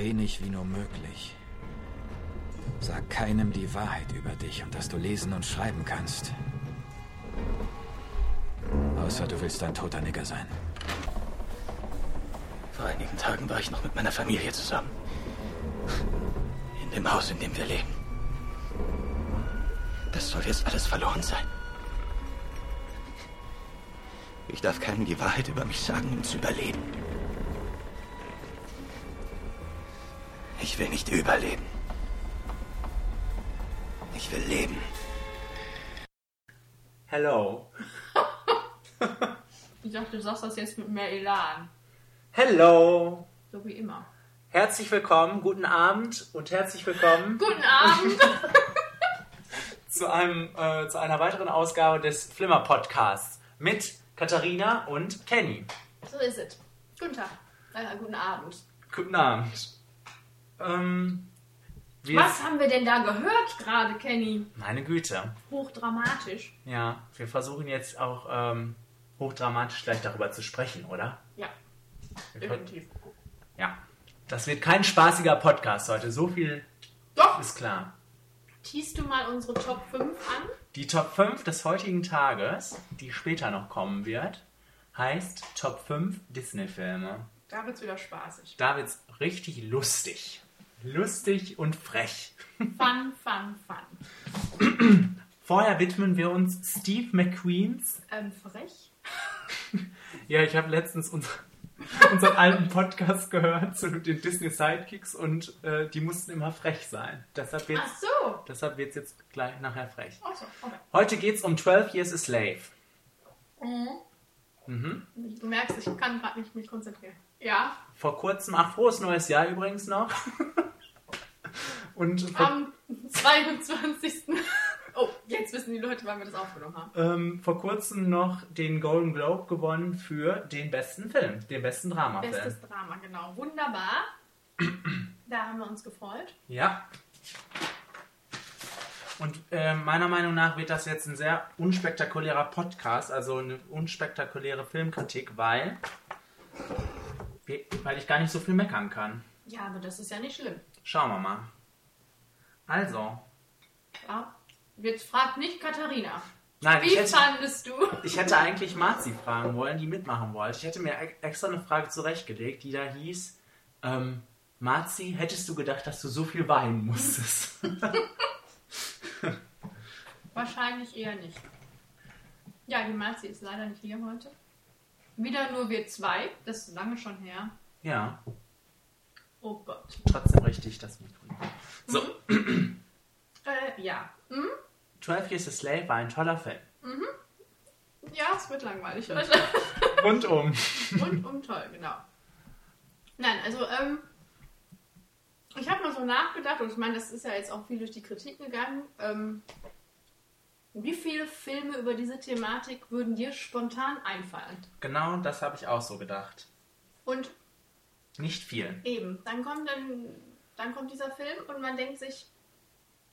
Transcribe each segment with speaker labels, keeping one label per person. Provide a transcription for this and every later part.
Speaker 1: wenig wie nur möglich. Sag keinem die Wahrheit über dich und dass du lesen und schreiben kannst. Außer du willst ein toter Nigger sein.
Speaker 2: Vor einigen Tagen war ich noch mit meiner Familie zusammen. In dem Haus, in dem wir leben. Das soll jetzt alles verloren sein. Ich darf keinem die Wahrheit über mich sagen, um zu überleben. Ich will nicht überleben. Ich will leben.
Speaker 3: Hello.
Speaker 4: Ich dachte, du sagst das jetzt mit mehr Elan.
Speaker 3: Hello.
Speaker 4: So wie immer.
Speaker 3: Herzlich willkommen, guten Abend und herzlich willkommen
Speaker 4: Guten Abend!
Speaker 3: zu, einem, äh, zu einer weiteren Ausgabe des Flimmer Podcasts mit Katharina und Kenny.
Speaker 4: so ist es. Guten Tag. Äh, guten Abend.
Speaker 3: Guten Abend. Ähm,
Speaker 4: Was haben wir denn da gehört gerade, Kenny?
Speaker 3: Meine Güte.
Speaker 4: Hochdramatisch.
Speaker 3: Ja, wir versuchen jetzt auch ähm, hochdramatisch gleich darüber zu sprechen, oder?
Speaker 4: Ja,
Speaker 3: Wir-
Speaker 4: definitiv.
Speaker 3: Ja. Das wird kein spaßiger Podcast heute, so viel
Speaker 4: Doch!
Speaker 3: ist klar.
Speaker 4: Teast du mal unsere Top 5 an?
Speaker 3: Die Top 5 des heutigen Tages, die später noch kommen wird, heißt Top 5 Disney-Filme.
Speaker 4: Da wird's wieder spaßig.
Speaker 3: Da wird's richtig lustig. Lustig und frech.
Speaker 4: Fun, fun, fun.
Speaker 3: Vorher widmen wir uns Steve McQueens.
Speaker 4: Ähm, frech?
Speaker 3: Ja, ich habe letztens unser, unseren alten Podcast gehört zu den Disney Sidekicks und äh, die mussten immer frech sein. Deshalb
Speaker 4: Ach
Speaker 3: wird's,
Speaker 4: so.
Speaker 3: deshalb wird's jetzt gleich nachher frech.
Speaker 4: Ach so, okay.
Speaker 3: Heute geht's um 12 Years a Slave.
Speaker 4: Du merkst, ich kann gerade nicht mich konzentrieren. Ja,
Speaker 3: Vor kurzem, ach, frohes neues Jahr übrigens noch. Und
Speaker 4: am 22. Oh, jetzt wissen die Leute, wann wir das aufgenommen haben.
Speaker 3: ähm, vor kurzem noch den Golden Globe gewonnen für den besten Film, den besten Dramafilm.
Speaker 4: Bestes Drama, genau. Wunderbar. Da haben wir uns gefreut.
Speaker 3: Ja. Und äh, meiner Meinung nach wird das jetzt ein sehr unspektakulärer Podcast, also eine unspektakuläre Filmkritik, weil, weil ich gar nicht so viel meckern kann.
Speaker 4: Ja, aber das ist ja nicht schlimm.
Speaker 3: Schauen wir mal. Also,
Speaker 4: Ja. Jetzt fragt nicht Katharina.
Speaker 3: nein, ich
Speaker 4: Wie
Speaker 3: hätte,
Speaker 4: fandest du?
Speaker 3: ich hätte eigentlich Marzi fragen wollen, die mitmachen wollte. Ich hätte mir e- extra eine Frage zurechtgelegt, die da hieß, ähm, Marzi, hättest du gedacht, dass du so viel weinen musstest?
Speaker 4: Wahrscheinlich eher nicht. Ja, die Marzi ist leider nicht hier heute. Wieder nur wir zwei. Das ist lange schon her.
Speaker 3: ja,
Speaker 4: Oh Gott.
Speaker 3: trotzdem richtig, das Mikro. So,
Speaker 4: Äh, ja. Hm?
Speaker 3: 12 Years a Slave war ein toller Film.
Speaker 4: Ja, es wird langweilig heute.
Speaker 3: Rundum.
Speaker 4: Rundum toll, genau. Nein, also, ähm, ich habe mal so nachgedacht, und ich meine, das ist ja jetzt auch viel durch die Kritik gegangen. Ähm, wie viele Filme über diese Thematik würden dir spontan einfallen?
Speaker 3: Genau das habe ich auch so gedacht.
Speaker 4: Und
Speaker 3: Nicht viel.
Speaker 4: eben, dann kommt dann, dann kommt dieser Film und man denkt sich,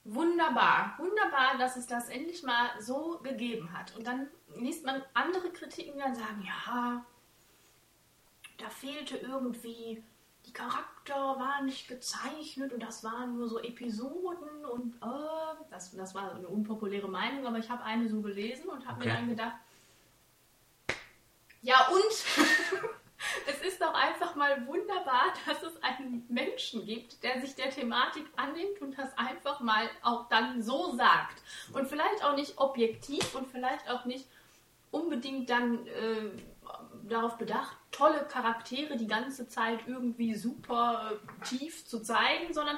Speaker 4: wunderbar, wunderbar, dass es das endlich mal so gegeben hat. Und dann liest man andere Kritiken, die dann sagen, ja, da fehlte irgendwie, die Charakter waren nicht gezeichnet und das waren nur so Episoden und äh, das, das war eine unpopuläre Meinung, aber ich habe eine so gelesen und habe
Speaker 3: Okay.
Speaker 4: mir dann gedacht, ja und? es ist doch einfach mal wunderbar, dass es einen Menschen gibt, der sich der Thematik annimmt und das einfach mal auch dann so sagt. Und vielleicht auch nicht objektiv und vielleicht auch nicht unbedingt dann äh, darauf bedacht, tolle Charaktere die ganze Zeit irgendwie super äh, tief zu zeigen, sondern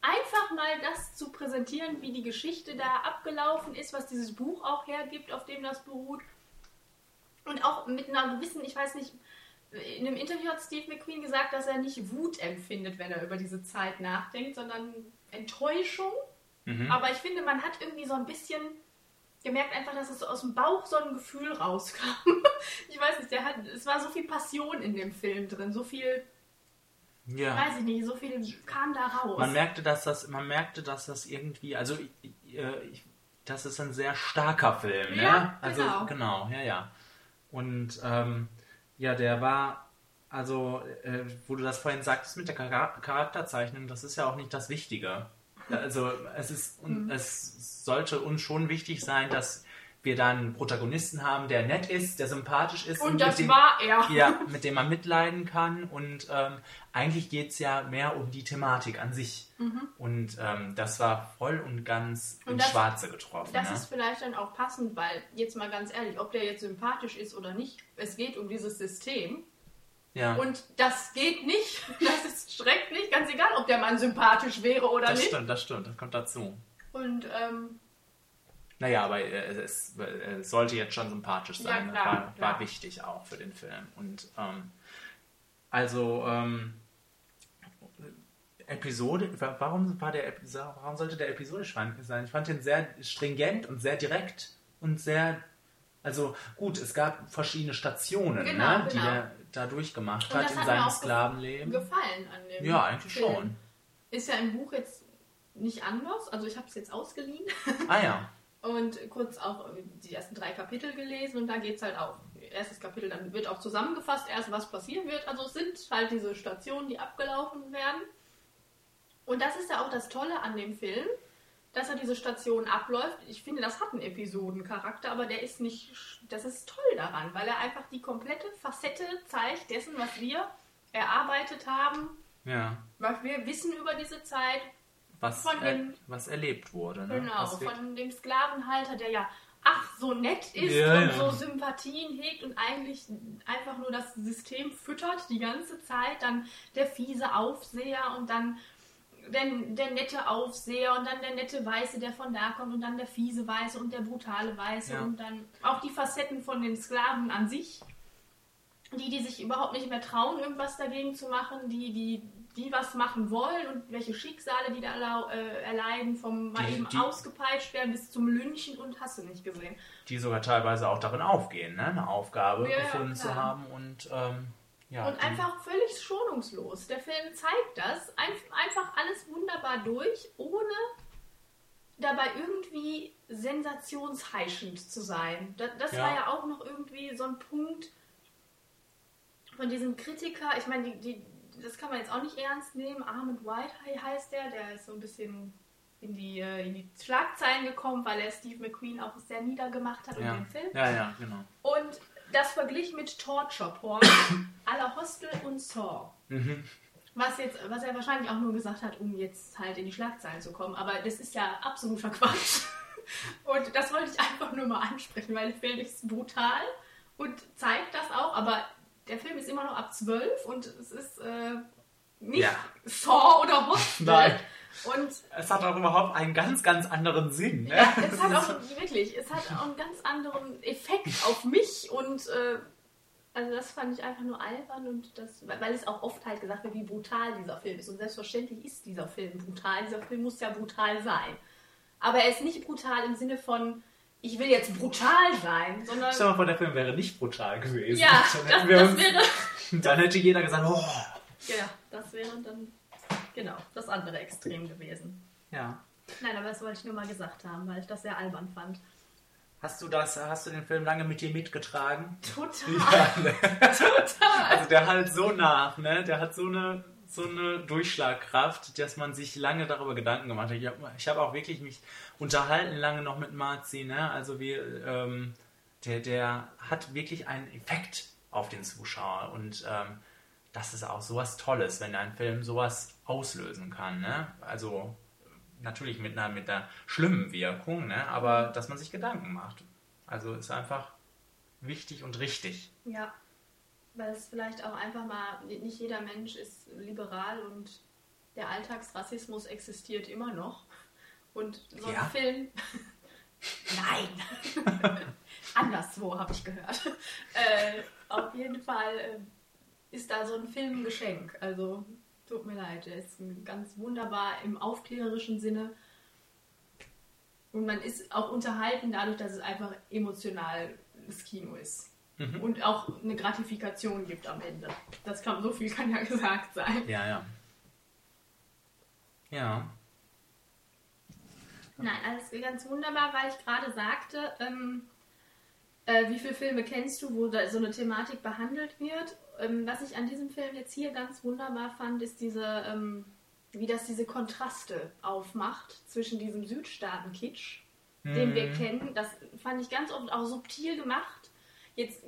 Speaker 4: einfach mal das zu präsentieren, wie die Geschichte da abgelaufen ist, was dieses Buch auch hergibt, auf dem das beruht. Und auch mit einer gewissen, ich weiß nicht, in einem Interview hat Steve McQueen gesagt, dass er nicht Wut empfindet, wenn er über diese Zeit nachdenkt, sondern Enttäuschung. Aber ich finde, man hat irgendwie so ein bisschen gemerkt einfach, dass es aus dem Bauch so ein Gefühl rauskam. ich weiß nicht, der hat, es war so viel Passion in dem Film drin, so viel,
Speaker 3: Ja.
Speaker 4: weiß ich nicht, so viel kam da raus.
Speaker 3: Man merkte, dass das, man merkte, dass das irgendwie, also äh, ich, das ist ein sehr starker Film, ne?
Speaker 4: Ja,
Speaker 3: Also
Speaker 4: genau.
Speaker 3: genau, ja, ja. Und ähm, ja, der war also, äh, wo du das vorhin sagtest mit der Char Charakterzeichnung, das ist ja auch nicht das Wichtige. Also, es ist,
Speaker 4: Mhm.
Speaker 3: es sollte uns schon wichtig sein, dass wir dann einen Protagonisten haben, der nett ist, der sympathisch ist
Speaker 4: Und
Speaker 3: mit
Speaker 4: das
Speaker 3: dem,
Speaker 4: war er.
Speaker 3: ja, mit dem man mitleiden kann. Und ähm, eigentlich geht es ja mehr um die Thematik an sich. Und ähm, das war voll und ganz
Speaker 4: Und
Speaker 3: ins
Speaker 4: das-
Speaker 3: Schwarze getroffen.
Speaker 4: Das
Speaker 3: ne?
Speaker 4: ist vielleicht dann auch passend, weil, jetzt mal ganz ehrlich, ob der jetzt sympathisch ist oder nicht, es geht um dieses System.
Speaker 3: Ja,
Speaker 4: Und das geht nicht. Das ist schrecklich, ganz egal, ob der Mann sympathisch wäre oder
Speaker 3: das
Speaker 4: nicht.
Speaker 3: stimmt, das stimmt, das kommt dazu.
Speaker 4: Und ähm,
Speaker 3: Naja, aber äh, es, es sollte jetzt schon sympathisch
Speaker 4: Ja,
Speaker 3: sein.
Speaker 4: klar,
Speaker 3: war, war wichtig auch für den Film. Und ähm, also ähm, Episode, wa- warum war der warum sollte der episodisch sein? Ich fand den sehr stringent und sehr direkt und sehr also gut, es gab verschiedene Stationen,
Speaker 4: Genau,
Speaker 3: ne, die
Speaker 4: genau.
Speaker 3: Da durchgemacht hat in
Speaker 4: hat mir
Speaker 3: seinem Sklavenleben.
Speaker 4: gefallen an dem
Speaker 3: Ja, eigentlich
Speaker 4: Film.
Speaker 3: schon.
Speaker 4: Ist ja im Buch jetzt nicht anders. Also ich habe es jetzt ausgeliehen
Speaker 3: Ah ja.
Speaker 4: und kurz auch die ersten drei Kapitel gelesen und da geht es halt auch. Erstes Kapitel, dann wird auch zusammengefasst, erst was passieren wird. Also es sind halt diese Stationen, die abgelaufen werden. Und das ist ja auch das Tolle an dem Film, dass er diese Station abläuft. Ich finde, das hat einen Episodencharakter, aber der ist nicht. Das ist toll daran, weil er einfach die komplette Facette zeigt dessen, was wir erarbeitet haben,
Speaker 3: Ja.
Speaker 4: was wir wissen über diese Zeit.
Speaker 3: Was,
Speaker 4: Von
Speaker 3: er,
Speaker 4: dem-
Speaker 3: was erlebt wurde. Ne?
Speaker 4: Genau,
Speaker 3: was
Speaker 4: von dem Sklavenhalter, der ja ach so nett ist
Speaker 3: Ja,
Speaker 4: und
Speaker 3: ja.
Speaker 4: so Sympathien hegt und eigentlich einfach nur das System füttert die ganze Zeit. Dann der fiese Aufseher und dann der, der nette Aufseher und dann der nette Weiße, der von da kommt und dann der fiese Weiße und der brutale Weiße
Speaker 3: Ja.
Speaker 4: und dann auch die Facetten von den Sklaven an sich. Die, die sich überhaupt nicht mehr trauen, irgendwas dagegen zu machen, die, die, die was machen wollen und welche Schicksale die da äh, erleiden, vom mal
Speaker 3: Die-
Speaker 4: eben
Speaker 3: die-
Speaker 4: ausgepeitscht werden bis zum Lynchen und hast du nicht gesehen.
Speaker 3: die sogar teilweise auch darin aufgehen, ne? eine Aufgabe
Speaker 4: Ja, ja,
Speaker 3: gefunden zu
Speaker 4: klar.
Speaker 3: haben und ähm, ja.
Speaker 4: und einfach völlig schonungslos. Der Film zeigt das. Ein, einfach alles wunderbar durch, ohne dabei irgendwie sensationsheischend zu sein. Das, das
Speaker 3: Ja.
Speaker 4: war ja auch noch irgendwie so ein Punkt von diesem Kritiker. Ich meine, die, die, das kann man jetzt auch nicht ernst nehmen. Armand White he- heißt der, der ist so ein bisschen in die, äh, in die Schlagzeilen gekommen, weil er Steve McQueen auch sehr niedergemacht hat
Speaker 3: ja.
Speaker 4: in dem Film.
Speaker 3: ja, ja, genau.
Speaker 4: Und das verglich mit Torture Porn aller Hostel und Saw.
Speaker 3: Mhm.
Speaker 4: Was, jetzt, was er wahrscheinlich auch nur gesagt hat, um jetzt halt in die Schlagzeilen zu kommen. Aber das ist ja absoluter Quatsch. Und das wollte ich einfach nur mal ansprechen, weil der Film ist brutal und zeigt das auch. Aber der Film ist immer noch ab 12 und es ist äh, nicht
Speaker 3: Ja.
Speaker 4: Saw oder Hostel.
Speaker 3: Nein.
Speaker 4: Und
Speaker 3: Es hat auch überhaupt einen ganz, ganz anderen Sinn. Ne?
Speaker 4: ja, es hat auch wirklich, es hat auch einen ganz anderen Effekt auf mich und äh, also das fand ich einfach nur albern und das, weil es auch oft halt gesagt wird, wie brutal dieser Film ist und selbstverständlich ist dieser Film brutal. Dieser Film muss ja brutal sein, aber er ist nicht brutal im Sinne von ich will jetzt brutal sein, sondern
Speaker 3: Stell dir mal vor, der Film wäre nicht brutal gewesen.
Speaker 4: ja,
Speaker 3: Dann
Speaker 4: das, das
Speaker 3: uns-
Speaker 4: wäre
Speaker 3: Dann hätte jeder gesagt, oh.
Speaker 4: Ja, das wäre dann genau das andere Extrem gewesen.
Speaker 3: Ja.
Speaker 4: Nein, aber das wollte ich nur mal gesagt haben, weil ich das sehr albern fand.
Speaker 3: Hast du das, hast du den Film lange mit dir mitgetragen?
Speaker 4: Total, total.
Speaker 3: Also der halt so nach, ne? Der hat so eine, so eine Durchschlagkraft, dass man sich lange darüber Gedanken gemacht hat. Ich habe hab auch wirklich mich unterhalten lange noch mit Marzi, ne? Also wir, ähm, der, der hat wirklich einen Effekt auf den Zuschauer und ähm, das ist auch sowas Tolles, wenn ein Film sowas auslösen kann, ne? Also natürlich mit einer, mit einer schlimmen Wirkung, ne? aber dass man sich Gedanken macht. Also ist einfach wichtig und richtig.
Speaker 4: Ja, weil es vielleicht auch einfach mal, nicht jeder Mensch ist liberal und der Alltagsrassismus existiert immer noch. Und so ein
Speaker 3: Ja?
Speaker 4: Film. Nein! Anderswo habe ich gehört. Äh, auf jeden Fall äh, ist da so ein Film ein Geschenk. Also, tut mir leid, der ist ganz wunderbar im aufklärerischen Sinne. Und man ist auch unterhalten dadurch, dass es einfach emotionales Kino ist.
Speaker 3: Mhm.
Speaker 4: Und auch eine Gratifikation gibt am Ende. Das kann, so viel kann ja gesagt sein.
Speaker 3: Ja, ja. Ja.
Speaker 4: Nein, alles ganz wunderbar, weil ich gerade sagte, ähm, äh, wie viele Filme kennst du, wo da so eine Thematik behandelt wird? Ähm, was ich an diesem Film jetzt hier ganz wunderbar fand, ist diese, ähm, wie das diese Kontraste aufmacht zwischen diesem Südstaaten-Kitsch, den wir kennen. Das fand ich ganz oft auch subtil gemacht. Jetzt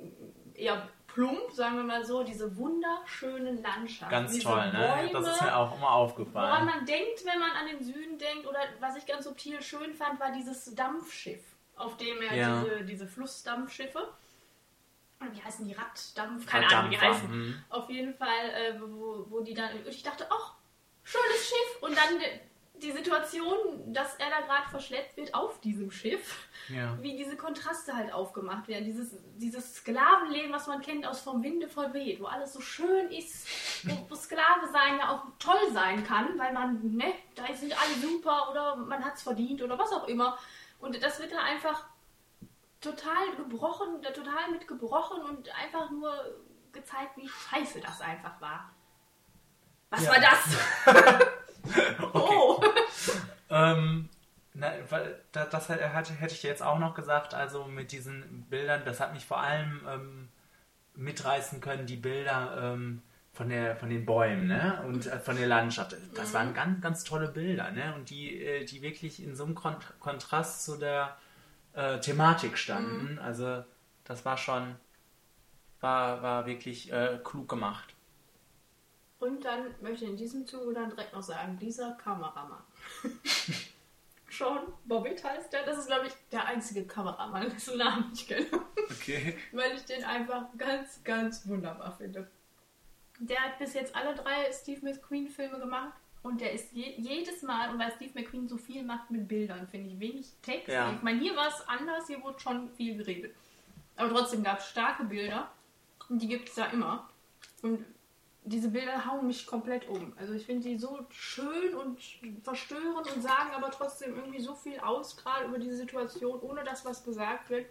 Speaker 4: eher plump, sagen wir mal so, diese wunderschönen Landschaften.
Speaker 3: Ganz
Speaker 4: diese
Speaker 3: toll, ne?
Speaker 4: Bäume,
Speaker 3: Das ist mir auch immer
Speaker 4: Woran
Speaker 3: aufgefallen.
Speaker 4: man denkt, wenn man an den Süden denkt, oder was ich ganz subtil schön fand, war dieses Dampfschiff, auf dem er
Speaker 3: Ja.
Speaker 4: diese, diese Flussdampfschiffe, wie heißen die, Raddampf, keine Ahnung, wie die heißen.
Speaker 3: hm.
Speaker 4: Auf jeden Fall, äh, wo, wo die dann, und ich dachte, ach, schönes Schiff, und dann die, Situation, dass er da gerade verschleppt wird auf diesem Schiff,
Speaker 3: Ja.
Speaker 4: wie diese Kontraste halt aufgemacht werden. Dieses, dieses Sklavenleben, was man kennt aus Vom Winde verweht, wo alles so schön ist, wo, wo Sklave sein ja auch toll sein kann, weil man, ne, da sind alle super oder man hat es verdient oder was auch immer. Und das wird da einfach total gebrochen, total mit gebrochen und einfach nur gezeigt, wie scheiße das einfach war. Was
Speaker 3: Ja.
Speaker 4: war das? Oh!
Speaker 3: Ähm, na, weil da, das hätte, hätte ich jetzt auch noch gesagt, also mit diesen Bildern, das hat mich vor allem ähm, mitreißen können, die Bilder ähm, von, der, von den Bäumen ne? und äh, von der Landschaft. Das waren ganz, ganz tolle Bilder ne? und die, äh, die wirklich in so einem Kon Kontrast zu der äh, Thematik standen. Also das war schon, war, war wirklich äh, klug gemacht.
Speaker 4: Und dann möchte ich in diesem Zuge dann direkt noch sagen, dieser Kameramann. Sean Bobbitt heißt der. Das ist, glaube ich, der einzige Kameramann, dessen Namen ich kenne.
Speaker 3: Okay.
Speaker 4: Weil ich den einfach ganz, ganz wunderbar finde. Der hat bis jetzt alle drei Steve McQueen-Filme gemacht. Und der ist je, jedes Mal, und weil Steve McQueen so viel macht mit Bildern, finde ich, wenig Text.
Speaker 3: Ja.
Speaker 4: Ich meine, hier war es anders, hier wurde schon viel geredet. Aber trotzdem gab es starke Bilder. Und die gibt es da immer. Und diese Bilder hauen mich komplett um. Also ich finde die so schön und verstörend und sagen aber trotzdem irgendwie so viel aus, gerade über diese Situation, ohne dass was gesagt wird.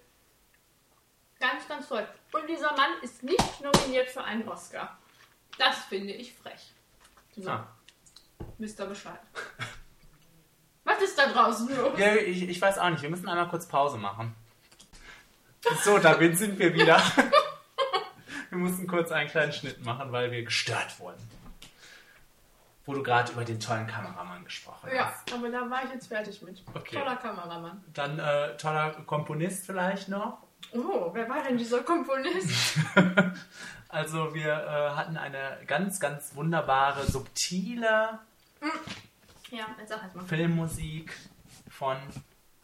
Speaker 4: Ganz, ganz toll. Und dieser Mann ist nicht nominiert für einen Oscar. Das finde ich frech. So,
Speaker 3: Ah.
Speaker 4: Wisst ihr Bescheid. Was ist da draußen los?
Speaker 3: Ja, ich, ich weiß auch nicht. Wir müssen einmal kurz Pause machen. So, damit sind wir wieder. Wir mussten kurz einen kleinen Schnitt machen, weil wir gestört wurden. Wo du gerade über den tollen Kameramann gesprochen
Speaker 4: Ja,
Speaker 3: hast.
Speaker 4: aber da war ich jetzt fertig mit.
Speaker 3: Okay.
Speaker 4: Toller Kameramann.
Speaker 3: Dann äh, toller Komponist vielleicht noch.
Speaker 4: Oh, wer war denn dieser Komponist?
Speaker 3: Also wir äh, hatten eine ganz, ganz wunderbare, subtile
Speaker 4: ja, jetzt sag halt mal.
Speaker 3: Filmmusik von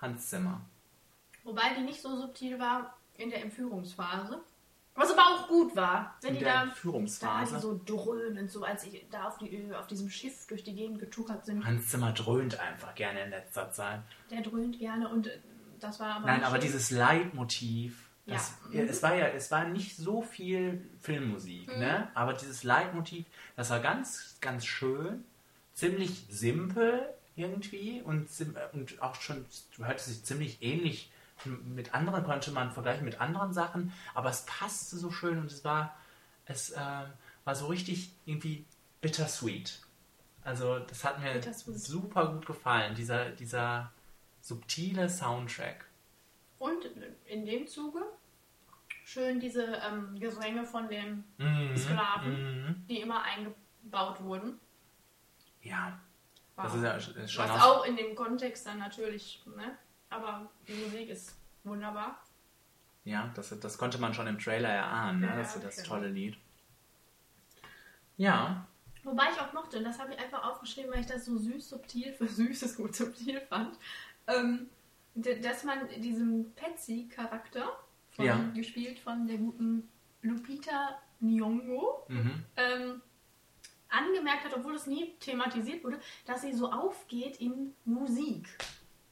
Speaker 3: Hans Zimmer.
Speaker 4: Wobei die nicht so subtil war in der Entführungsphase. Was aber auch gut war. Wenn
Speaker 3: In
Speaker 4: die da, da
Speaker 3: Entführungsphase.
Speaker 4: so dröhnend, so als sie da auf, die, auf diesem Schiff durch die Gegend getuckert sind.
Speaker 3: Hans Zimmer dröhnt einfach gerne in letzter Zeit.
Speaker 4: Der dröhnt gerne und das war aber.
Speaker 3: Nein, aber
Speaker 4: schön.
Speaker 3: dieses Leitmotiv, das,
Speaker 4: Ja.
Speaker 3: ja. es war ja, es war nicht so viel Filmmusik,
Speaker 4: Mhm.
Speaker 3: ne? Aber dieses Leitmotiv, das war ganz, ganz schön, ziemlich simpel irgendwie und, und auch schon hörte sich ziemlich ähnlich mit anderen konnte man vergleichen mit anderen Sachen, aber es passte so schön und es war, es ähm, war so richtig irgendwie bittersweet. Also das hat mir super gut gefallen, dieser, dieser subtile Soundtrack.
Speaker 4: Und in dem Zuge schön diese ähm, Gesänge von den
Speaker 3: Mhm.
Speaker 4: Sklaven,
Speaker 3: Mhm.
Speaker 4: die immer eingebaut wurden.
Speaker 3: Ja,
Speaker 4: Wow.
Speaker 3: das ist ja schon
Speaker 4: Was auch in dem Kontext dann natürlich, ne? Aber die Musik ist wunderbar.
Speaker 3: ja das, das konnte man schon im Trailer erahnen, ne?
Speaker 4: Ja,
Speaker 3: das, das
Speaker 4: okay.
Speaker 3: tolle Lied. Ja,
Speaker 4: Wobei ich auch mochte, und das habe ich einfach aufgeschrieben, weil ich das so süß, subtil, für süß ist gut subtil fand, ähm, dass man diesem Patsy-Charakter, von-
Speaker 3: Ja.
Speaker 4: gespielt von der guten Lupita Nyong'o,
Speaker 3: mhm.
Speaker 4: ähm, angemerkt hat, obwohl es nie thematisiert wurde, dass sie so aufgeht in Musik.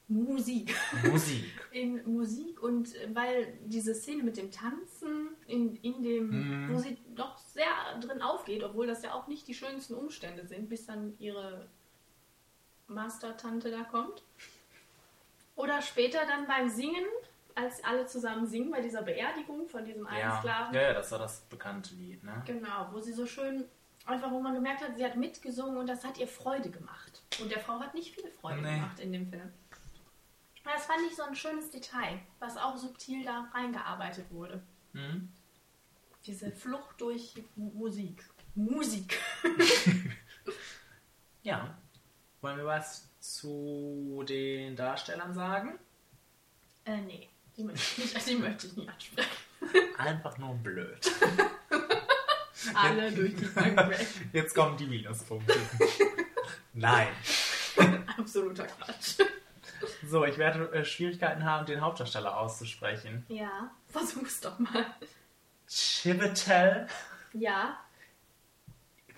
Speaker 4: Musik.
Speaker 3: Musik.
Speaker 4: In Musik und äh, weil diese Szene mit dem Tanzen in, in dem,
Speaker 3: Mhm.
Speaker 4: wo sie doch sehr drin aufgeht, obwohl das ja auch nicht die schönsten Umstände sind, bis dann ihre Master-Tante da kommt. Oder später dann beim Singen, als alle zusammen singen, bei dieser Beerdigung von diesem einen
Speaker 3: Ja.
Speaker 4: Sklaven.
Speaker 3: ja, ja, das war das bekannte Lied, ne?
Speaker 4: Genau, wo sie so schön, einfach wo man gemerkt hat, sie hat mitgesungen und das hat ihr Freude gemacht. Und der Frau hat nicht viel Freude
Speaker 3: Nee.
Speaker 4: gemacht in dem Film. Das fand ich so ein schönes Detail, was auch subtil da reingearbeitet wurde.
Speaker 3: Mhm.
Speaker 4: Diese Flucht durch Mu- Musik. Musik.
Speaker 3: Ja. Wollen wir was zu den Darstellern sagen?
Speaker 4: Äh, nee. Die möchte ich nicht, die möchte ich nicht ansprechen.
Speaker 3: Einfach nur blöd.
Speaker 4: Alle durch die Bank weg.
Speaker 3: Jetzt kommen die Minuspunkte. Nein.
Speaker 4: Absoluter Quatsch.
Speaker 3: So, ich werde äh, Schwierigkeiten haben, den Hauptdarsteller auszusprechen.
Speaker 4: Ja, versuch's doch mal.
Speaker 3: Chivetel.
Speaker 4: Ja,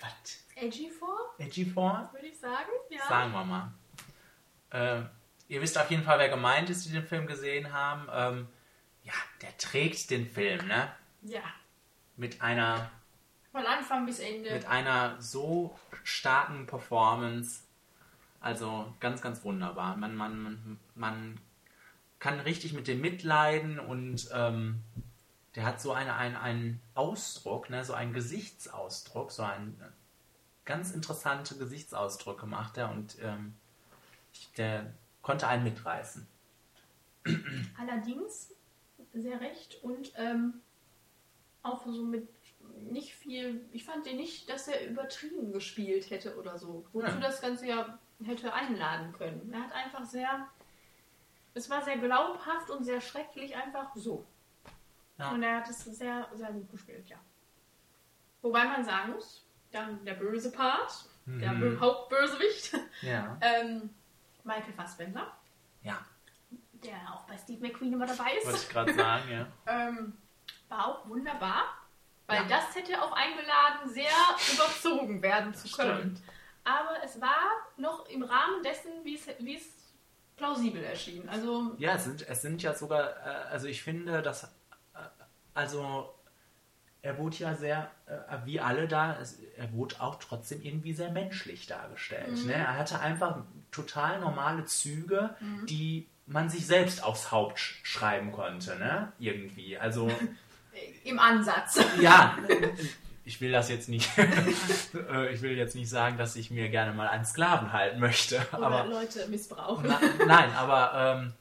Speaker 3: Was?
Speaker 4: edgy vor,
Speaker 3: Edgy-Form?
Speaker 4: würde ich sagen. Ja.
Speaker 3: Sagen wir mal. Ähm, ihr wisst auf jeden Fall, wer gemeint ist, die den Film gesehen haben. Ähm, ja, der trägt den Film, ne?
Speaker 4: Ja.
Speaker 3: Mit einer,
Speaker 4: Von Anfang bis Ende.
Speaker 3: mit einer so starken Performance. Also ganz, ganz wunderbar. Man, man, man, man kann richtig mit dem mitleiden und ähm, der hat so eine, einen, einen Ausdruck, ne, so einen Gesichtsausdruck, so einen ganz interessante Gesichtsausdrücke macht er und ähm, der konnte einen mitreißen.
Speaker 4: Allerdings sehr recht und ähm, auch so mit nicht viel. Ich fand den nicht, dass er übertrieben gespielt hätte oder so. Wozu
Speaker 3: Ja.
Speaker 4: das Ganze ja hätte einladen können. Er hat einfach sehr. Es war sehr glaubhaft und sehr schrecklich, einfach so.
Speaker 3: Ja.
Speaker 4: Und er hat es sehr, sehr gut gespielt, ja. Wobei man sagen muss, dann der böse Part, der
Speaker 3: Mhm.
Speaker 4: Bö- Hauptbösewicht,
Speaker 3: Ja.
Speaker 4: ähm, Michael Fassbender,
Speaker 3: Ja,
Speaker 4: der auch bei Steve McQueen immer dabei ist.
Speaker 3: wollte ich gerade sagen, ja.
Speaker 4: Ähm, war auch wunderbar, weil
Speaker 3: Ja.
Speaker 4: das hätte auch eingeladen, sehr überzogen werden zu können.
Speaker 3: Stimmt.
Speaker 4: Aber es war noch im Rahmen dessen, wie es, wie es plausibel erschien. Also,
Speaker 3: Ja, es sind, es sind ja sogar, äh, also ich finde, dass, äh, also er wurde ja sehr, äh, wie alle da, er wurde auch trotzdem irgendwie sehr menschlich dargestellt. Ne? Er hatte einfach total normale Züge, die man sich selbst aufs Haupt sch schreiben konnte, ne? Irgendwie. Also,
Speaker 4: im Ansatz.
Speaker 3: ja, ich will das jetzt nicht, äh, ich will jetzt nicht sagen, dass ich mir gerne mal einen Sklaven halten möchte,
Speaker 4: Oder
Speaker 3: aber
Speaker 4: Leute missbrauchen.
Speaker 3: Na, nein, aber ähm,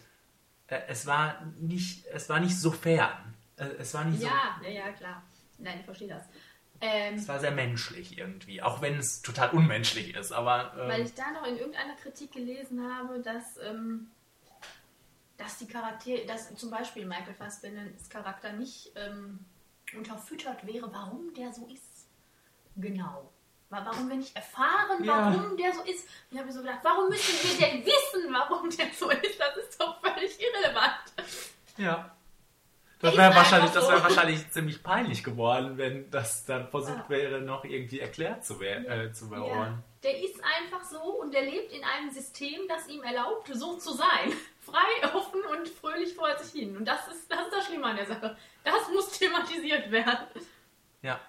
Speaker 3: äh, es war nicht, es war nicht so fern. Äh, Es war nicht
Speaker 4: Ja, ja, ja, klar. Nein, ich verstehe das. Ähm,
Speaker 3: so, es war sehr menschlich irgendwie, auch wenn es total unmenschlich ist. Aber
Speaker 4: weil
Speaker 3: ähm,
Speaker 4: ich da noch in irgendeiner Kritik gelesen habe, dass, ähm, dass die Charaktere, dass zum Beispiel Michael Fassbenders Charakter nicht ähm, unterfüttert wäre, warum der so ist. Genau. Wa- Warum wir nicht erfahren,
Speaker 3: Ja.
Speaker 4: warum der so ist. Und ich habe mir so gedacht, warum müssen wir denn wissen, warum der so ist? Das ist doch völlig irrelevant.
Speaker 3: ja. Das wäre wahrscheinlich, das
Speaker 4: so.
Speaker 3: wäre wahrscheinlich ziemlich peinlich geworden, wenn das dann versucht
Speaker 4: Ah.
Speaker 3: wäre, noch irgendwie erklärt zu, wer äh, zu
Speaker 4: Ja,
Speaker 3: werden.
Speaker 4: der ist einfach so und der lebt in einem System, das ihm erlaubt, so zu sein. Frei, offen und fröhlich vor sich hin. Und das ist das, ist das Schlimme an der Sache. Das muss thematisiert werden.
Speaker 3: Ja.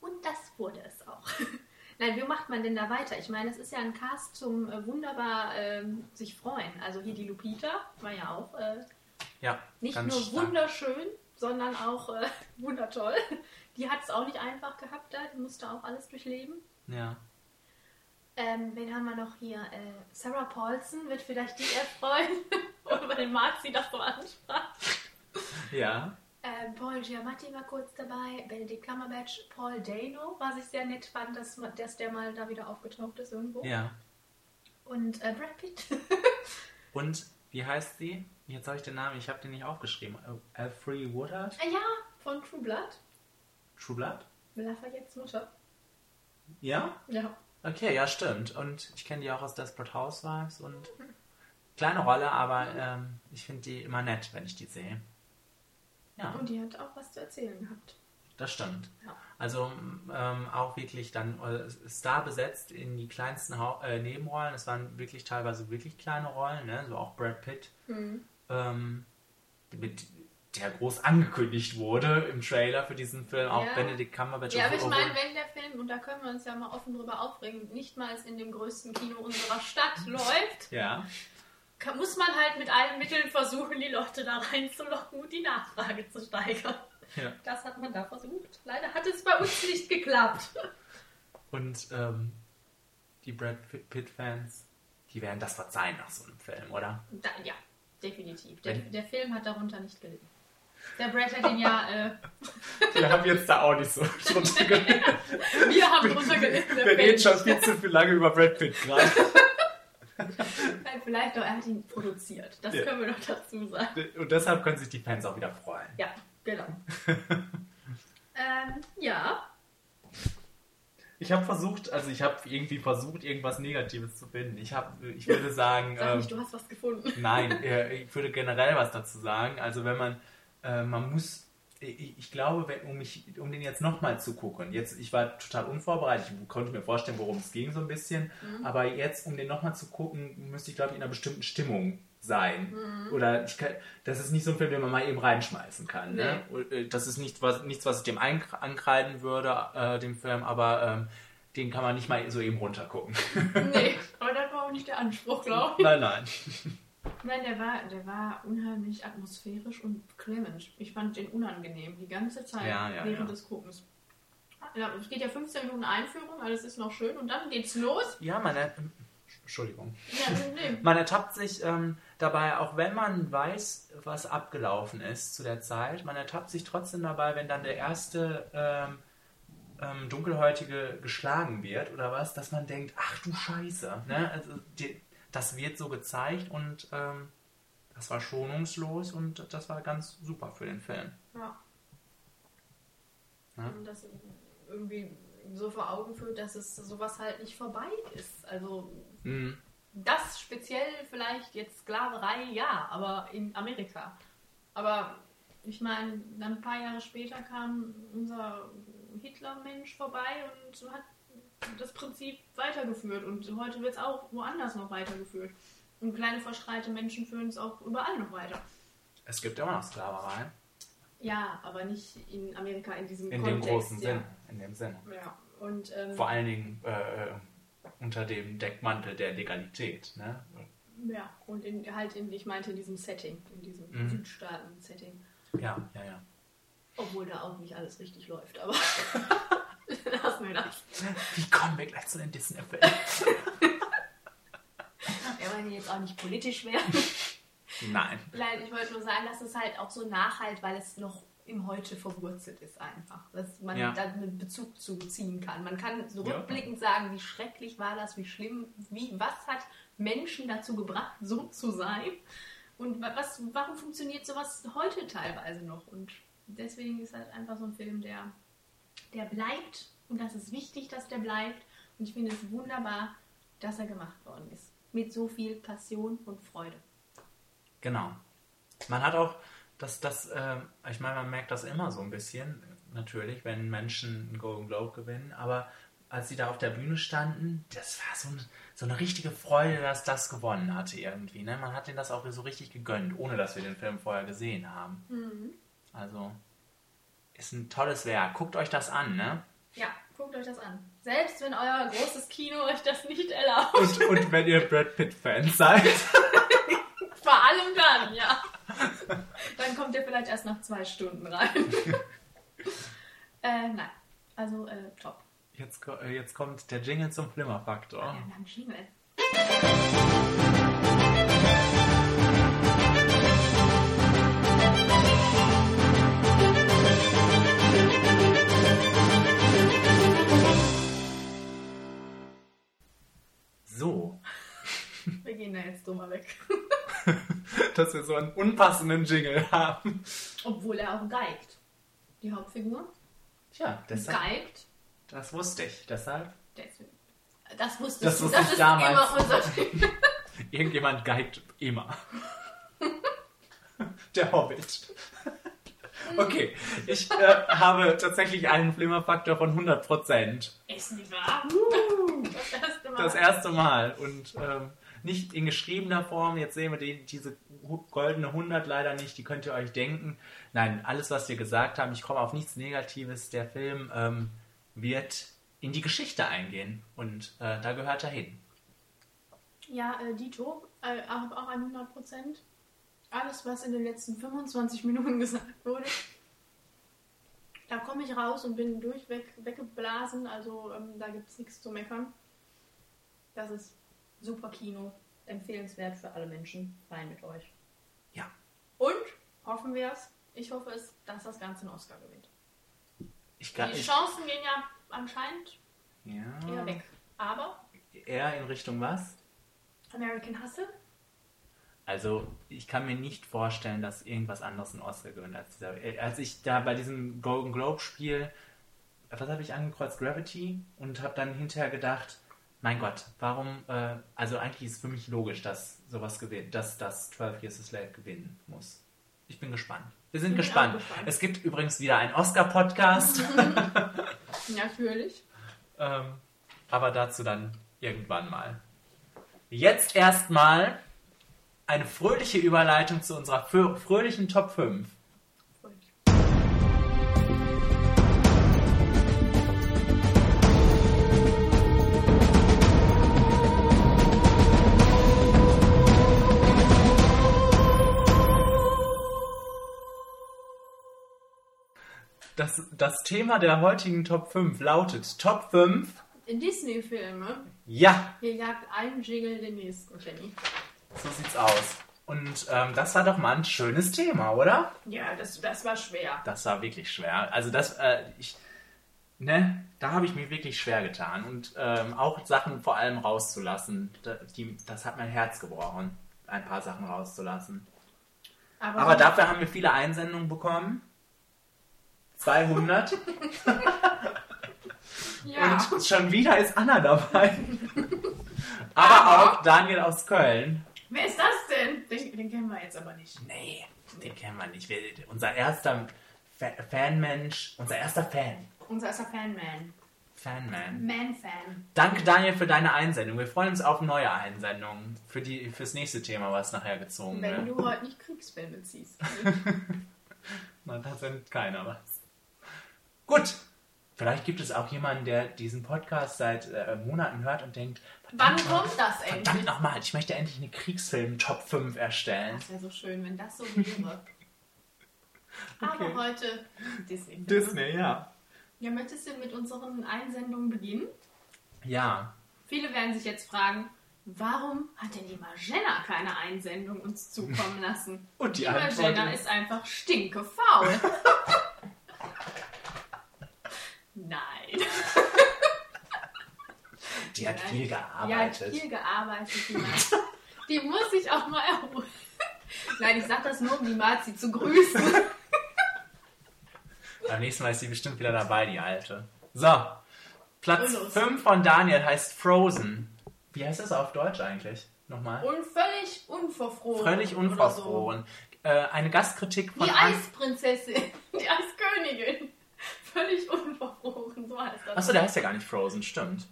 Speaker 4: Und das wurde es auch. Nein, wie macht man denn da weiter? Ich meine, es ist ja ein Cast zum äh, wunderbar ähm, sich freuen. Also hier die Lupita war ja auch äh,
Speaker 3: Ja.
Speaker 4: nicht nur
Speaker 3: stark.
Speaker 4: wunderschön, sondern auch äh, wundertoll. Die hat es auch nicht einfach gehabt da, die musste auch alles durchleben.
Speaker 3: Ja.
Speaker 4: Ähm, wen haben wir noch hier? Äh, Sarah Paulson wird vielleicht die erfreuen, weil den Marzi das so ansprach.
Speaker 3: Ja.
Speaker 4: Ähm, Paul Giamatti war kurz dabei, Benedict Cumberbatch, Paul Dano, was ich sehr nett fand, dass, dass der mal da wieder aufgetaucht ist irgendwo.
Speaker 3: Ja.
Speaker 4: Und äh, Brad Pitt.
Speaker 3: Und wie heißt sie? Jetzt habe ich den Namen, ich habe den nicht aufgeschrieben. Äh, Alfred Woodard?
Speaker 4: äh, ja, von True Blood.
Speaker 3: True Blood?
Speaker 4: Lafayette's Mutter.
Speaker 3: Ja?
Speaker 4: Ja.
Speaker 3: Okay, ja, stimmt. Und ich kenne die auch aus Desperate Housewives und kleine Rolle, aber ähm, ich finde die immer nett, wenn ich die sehe. Ja,
Speaker 4: Und die hat auch was zu erzählen gehabt.
Speaker 3: das stimmt.
Speaker 4: Ja.
Speaker 3: Also ähm, auch wirklich dann äh, Star besetzt in die kleinsten Hau äh, Nebenrollen. Es waren wirklich teilweise wirklich kleine Rollen, ne? so auch Brad Pitt,
Speaker 4: Mhm.
Speaker 3: ähm, mit der groß angekündigt wurde im Trailer für diesen Film. Auch
Speaker 4: Ja.
Speaker 3: Benedict Cumberbatch.
Speaker 4: Ja, aber ich meine, wenn der Film, und da können wir uns ja mal offen drüber aufregen, nicht mal in dem größten Kino unserer Stadt läuft,
Speaker 3: ja,
Speaker 4: kann, muss man halt mit allen Mitteln versuchen, die Leute da reinzulocken und die Nachfrage zu steigern.
Speaker 3: ja.
Speaker 4: Das hat man da versucht. Leider hat es bei uns nicht geklappt.
Speaker 3: Und ähm, die Brad Pitt-Fans, die werden das verzeihen nach so einem Film, oder?
Speaker 4: Da, ja, definitiv. Der, der Film hat darunter nicht gelitten. Der Brad hat ihn ja. Äh,
Speaker 3: Wir haben jetzt da auch nicht so drunter gelitten.
Speaker 4: wir haben drunter gelitten.
Speaker 3: Wir reden schon viel zu viel lange über Brad Pitt gerade.
Speaker 4: Vielleicht doch, er hat ihn produziert. Das
Speaker 3: Ja.
Speaker 4: können wir doch dazu sagen.
Speaker 3: Und deshalb können sich die Fans auch wieder freuen.
Speaker 4: Ja, genau. ähm, ja.
Speaker 3: Ich habe versucht, also ich habe irgendwie versucht, irgendwas Negatives zu finden. Ich habe, ich würde sagen,
Speaker 4: Sag
Speaker 3: ähm,
Speaker 4: nicht, du hast was gefunden.
Speaker 3: nein, äh, ich würde generell was dazu sagen. Also wenn man, äh, man muss, ich, ich glaube, wenn, um, mich, um den jetzt nochmal zu gucken, jetzt, ich war total unvorbereitet, ich konnte mir vorstellen, worum es ging so ein bisschen, aber jetzt, um den nochmal zu gucken, müsste ich, glaube ich, in einer bestimmten Stimmung sein. Oder ich kann, das ist nicht so ein Film, den man mal eben reinschmeißen kann. Ne? Äh, Das ist nicht, was, nichts, was ich dem ankreiden würde, äh, dem Film, aber ähm, den kann man nicht mal so eben runtergucken.
Speaker 4: Nee, aber das war auch nicht der Anspruch, glaube ich.
Speaker 3: nein, nein.
Speaker 4: Nein, der war, der war unheimlich atmosphärisch und beklemmend. Ich fand den unangenehm die ganze Zeit
Speaker 3: Ja, ja,
Speaker 4: während
Speaker 3: ja.
Speaker 4: des Guckens. Ja, es geht ja 15 Minuten Einführung, alles ist noch schön und dann geht's los.
Speaker 3: Ja, man, er- Entschuldigung.
Speaker 4: Ja, nee.
Speaker 3: Man ertappt sich ähm, dabei, auch wenn man weiß, was abgelaufen ist zu der Zeit, man ertappt sich trotzdem dabei, wenn dann der erste ähm, ähm, Dunkelhäutige geschlagen wird oder was, dass man denkt, ach du Scheiße. Ne? Also, die, das wird so gezeigt und ähm, das war schonungslos und das war ganz super für den Film.
Speaker 4: Ja.
Speaker 3: Ja.
Speaker 4: Und das irgendwie so vor Augen führt, dass es sowas halt nicht vorbei ist. Also
Speaker 3: Mhm.
Speaker 4: das speziell vielleicht jetzt Sklaverei, ja, aber in Amerika. Aber ich meine, dann ein paar Jahre später kam unser Hitler-Mensch vorbei und hat das Prinzip weitergeführt und heute wird es auch woanders noch weitergeführt. Und kleine verstreite Menschen führen es auch überall noch weiter.
Speaker 3: Es gibt immer noch Sklaverei.
Speaker 4: Ja, aber nicht in Amerika in diesem
Speaker 3: In
Speaker 4: Kontext.
Speaker 3: dem großen
Speaker 4: ja.
Speaker 3: Sinn. In dem Sinne.
Speaker 4: Ja, und ähm,
Speaker 3: Vor allen Dingen äh, unter dem Deckmantel der Legalität. Ne?
Speaker 4: ja, und in, halt in, ich meinte in diesem Setting, in diesem
Speaker 3: Mhm.
Speaker 4: Südstaaten-Setting.
Speaker 3: Ja, ja, ja.
Speaker 4: Obwohl da auch nicht alles richtig läuft, aber lassen wir das.
Speaker 3: Wie kommen wir gleich zu den Disney-Filmen?
Speaker 4: Wir wollen jetzt auch nicht politisch werden.
Speaker 3: Nein.
Speaker 4: Nein, ich wollte nur sagen, dass es halt auch so nachhalt, weil es noch im Heute verwurzelt ist einfach. Dass man
Speaker 3: Ja.
Speaker 4: da einen Bezug zu ziehen kann. Man kann so
Speaker 3: Ja.
Speaker 4: rückblickend sagen, wie schrecklich war das, wie schlimm, wie, was hat Menschen dazu gebracht, so zu sein? Und wa- was, warum funktioniert sowas heute teilweise noch? Und deswegen ist halt einfach so ein Film, der, der bleibt. Und das ist wichtig, dass der bleibt. Und ich finde es wunderbar, dass er gemacht worden ist. Mit so viel Passion und Freude.
Speaker 3: Genau. Man hat auch, das, das, ähm, ich meine, man merkt das immer so ein bisschen, natürlich, wenn Menschen einen Golden Globe gewinnen, aber als sie da auf der Bühne standen, das war so, ein, so eine richtige Freude, dass das gewonnen hatte irgendwie. Ne? Man hat ihnen das auch so richtig gegönnt, ohne dass wir den Film vorher gesehen haben. Also, ist ein tolles Werk. Guckt euch das an, ne?
Speaker 4: Ja, guckt euch das an. Selbst wenn euer großes Kino euch das nicht erlaubt.
Speaker 3: Und, und wenn ihr Brad Pitt-Fans seid.
Speaker 4: Vor allem dann, ja. Dann kommt ihr vielleicht erst nach zwei Stunden rein. äh, nein. Also, äh, top.
Speaker 3: Jetzt, äh, jetzt kommt der Jingle zum Flimmerfaktor.
Speaker 4: Wir haben Jingle. Gehen da jetzt dummer weg.
Speaker 3: dass wir so einen unpassenden Jingle haben.
Speaker 4: Obwohl er auch geigt. Die Hauptfigur
Speaker 3: Tja, deshalb,
Speaker 4: geigt.
Speaker 3: das wusste ich. Deshalb,
Speaker 4: Deswegen. Das wusstest
Speaker 3: Das
Speaker 4: du.
Speaker 3: wusste
Speaker 4: das
Speaker 3: ich
Speaker 4: ist
Speaker 3: damals.
Speaker 4: immer unser
Speaker 3: irgendjemand geigt immer. Der Hobbit. Okay, ich äh, habe tatsächlich einen Flimmerfaktor von 100%.
Speaker 4: Ist nicht wahr? Das erste Mal.
Speaker 3: Das erste Mal. Und ähm, nicht in geschriebener Form. Jetzt sehen wir die, diese goldene 100 leider nicht. Die könnt ihr euch denken. Nein, alles, was wir gesagt haben, ich komme auf nichts Negatives. Der Film ähm, wird in die Geschichte eingehen. Und äh, da gehört er hin.
Speaker 4: Ja, äh, Dito, äh, auch auch an 100 Prozent. Alles, was in den letzten 25 Minuten gesagt wurde, da komme ich raus und bin durchweg weggeblasen. Also ähm, da gibt es nichts zu meckern. Das ist super Kino. Empfehlenswert für alle Menschen. Rein mit euch.
Speaker 3: Ja.
Speaker 4: Und hoffen wir es, Ich hoffe, es, dass das Ganze einen Oscar gewinnt.
Speaker 3: Ich kann,
Speaker 4: Die
Speaker 3: ich,
Speaker 4: Chancen gehen ja anscheinend
Speaker 3: ja,
Speaker 4: eher weg. Aber
Speaker 3: eher in Richtung was?
Speaker 4: American Hustle?
Speaker 3: Also, ich kann mir nicht vorstellen, dass irgendwas anderes einen Oscar gewinnt als dieser. Als ich da bei diesem Golden Globe Spiel, was habe ich angekreuzt? Gravity und habe dann hinterher gedacht, mein Gott, warum, äh, also eigentlich ist es für mich logisch, dass sowas gewinnt, dass das 12 Years a Slave gewinnen muss. Ich bin gespannt. Wir sind gespannt.
Speaker 4: gespannt.
Speaker 3: Es gibt übrigens wieder einen Oscar-Podcast,
Speaker 4: Natürlich.
Speaker 3: ähm, aber dazu dann irgendwann mal. Jetzt erstmal eine fröhliche Überleitung zu unserer frö- fröhlichen Top 5. Das, das Thema der heutigen Top 5 lautet Top 5.
Speaker 4: Disney-Filme.
Speaker 3: Ja,
Speaker 4: Hier jagt ein Jingle den nächsten, Jenny.
Speaker 3: so sieht's aus. Und ähm, das war doch mal ein schönes Thema, oder?
Speaker 4: Ja, das, das war schwer.
Speaker 3: Das war wirklich schwer. Also das, äh, ich, ne, da habe ich mich wirklich schwer getan. Und ähm, auch Sachen vor allem rauszulassen, die, das hat mein Herz gebrochen, ein paar Sachen rauszulassen. Aber dafür haben wir viele Einsendungen bekommen. 200.
Speaker 4: ja.
Speaker 3: Und schon wieder ist Anna dabei. Aber
Speaker 4: Aber-
Speaker 3: auch Daniel aus Köln.
Speaker 4: Wer ist das denn? Den, den kennen wir jetzt aber nicht.
Speaker 3: Nee, den kennen wir nicht. Wir, unser erster Fa Fanmensch, unser erster Fan.
Speaker 4: Unser erster Fanman.
Speaker 3: Fanman.
Speaker 4: Man-Fan.
Speaker 3: Danke Daniel für deine Einsendung. Wir freuen uns auf neue Einsendungen für die fürs nächste Thema, was nachher gezogen
Speaker 4: Wenn
Speaker 3: wird.
Speaker 4: du heute nicht Kriegsfilme ziehst.
Speaker 3: Na, da sind keiner was. Gut. Vielleicht gibt es auch jemanden, der diesen Podcast seit äh, Monaten hört und denkt,
Speaker 4: Wann
Speaker 3: verdammt
Speaker 4: kommt das
Speaker 3: Verdammt
Speaker 4: endlich?
Speaker 3: nochmal, ich möchte endlich eine Kriegsfilm-Top 5 erstellen.
Speaker 4: Das wäre so schön, wenn das so wäre. Aber
Speaker 3: Okay.
Speaker 4: heute Disney.
Speaker 3: Disney, ja.
Speaker 4: Ja, möchtest du mit unseren Einsendungen beginnen?
Speaker 3: Ja.
Speaker 4: Viele werden sich jetzt fragen, warum hat denn die Magena keine Einsendung uns zukommen lassen?
Speaker 3: Und die
Speaker 4: die Magena
Speaker 3: ist-
Speaker 4: einfach stinke faul. Nein.
Speaker 3: Die hat viel
Speaker 4: Die hat
Speaker 3: gearbeitet.
Speaker 4: viel gearbeitet. Die, Marzi. die muss sich auch mal erholen. Nein, ich sag das nur, um die Marzi zu grüßen.
Speaker 3: Beim nächsten Mal ist sie bestimmt wieder dabei, die alte. So. Platz
Speaker 4: Und los.
Speaker 3: 5 von Daniel heißt Frozen. Wie heißt das auf Deutsch eigentlich? Nochmal.
Speaker 4: Und völlig unverfroren.
Speaker 3: Völlig unverfroren. Äh, eine Gastkritik
Speaker 4: So.
Speaker 3: von
Speaker 4: Die
Speaker 3: An
Speaker 4: Eisprinzessin. Die Eiskönigin. Völlig unverfroren, so heißt das.
Speaker 3: Achso, der heißt ja gar nicht Frozen, stimmt.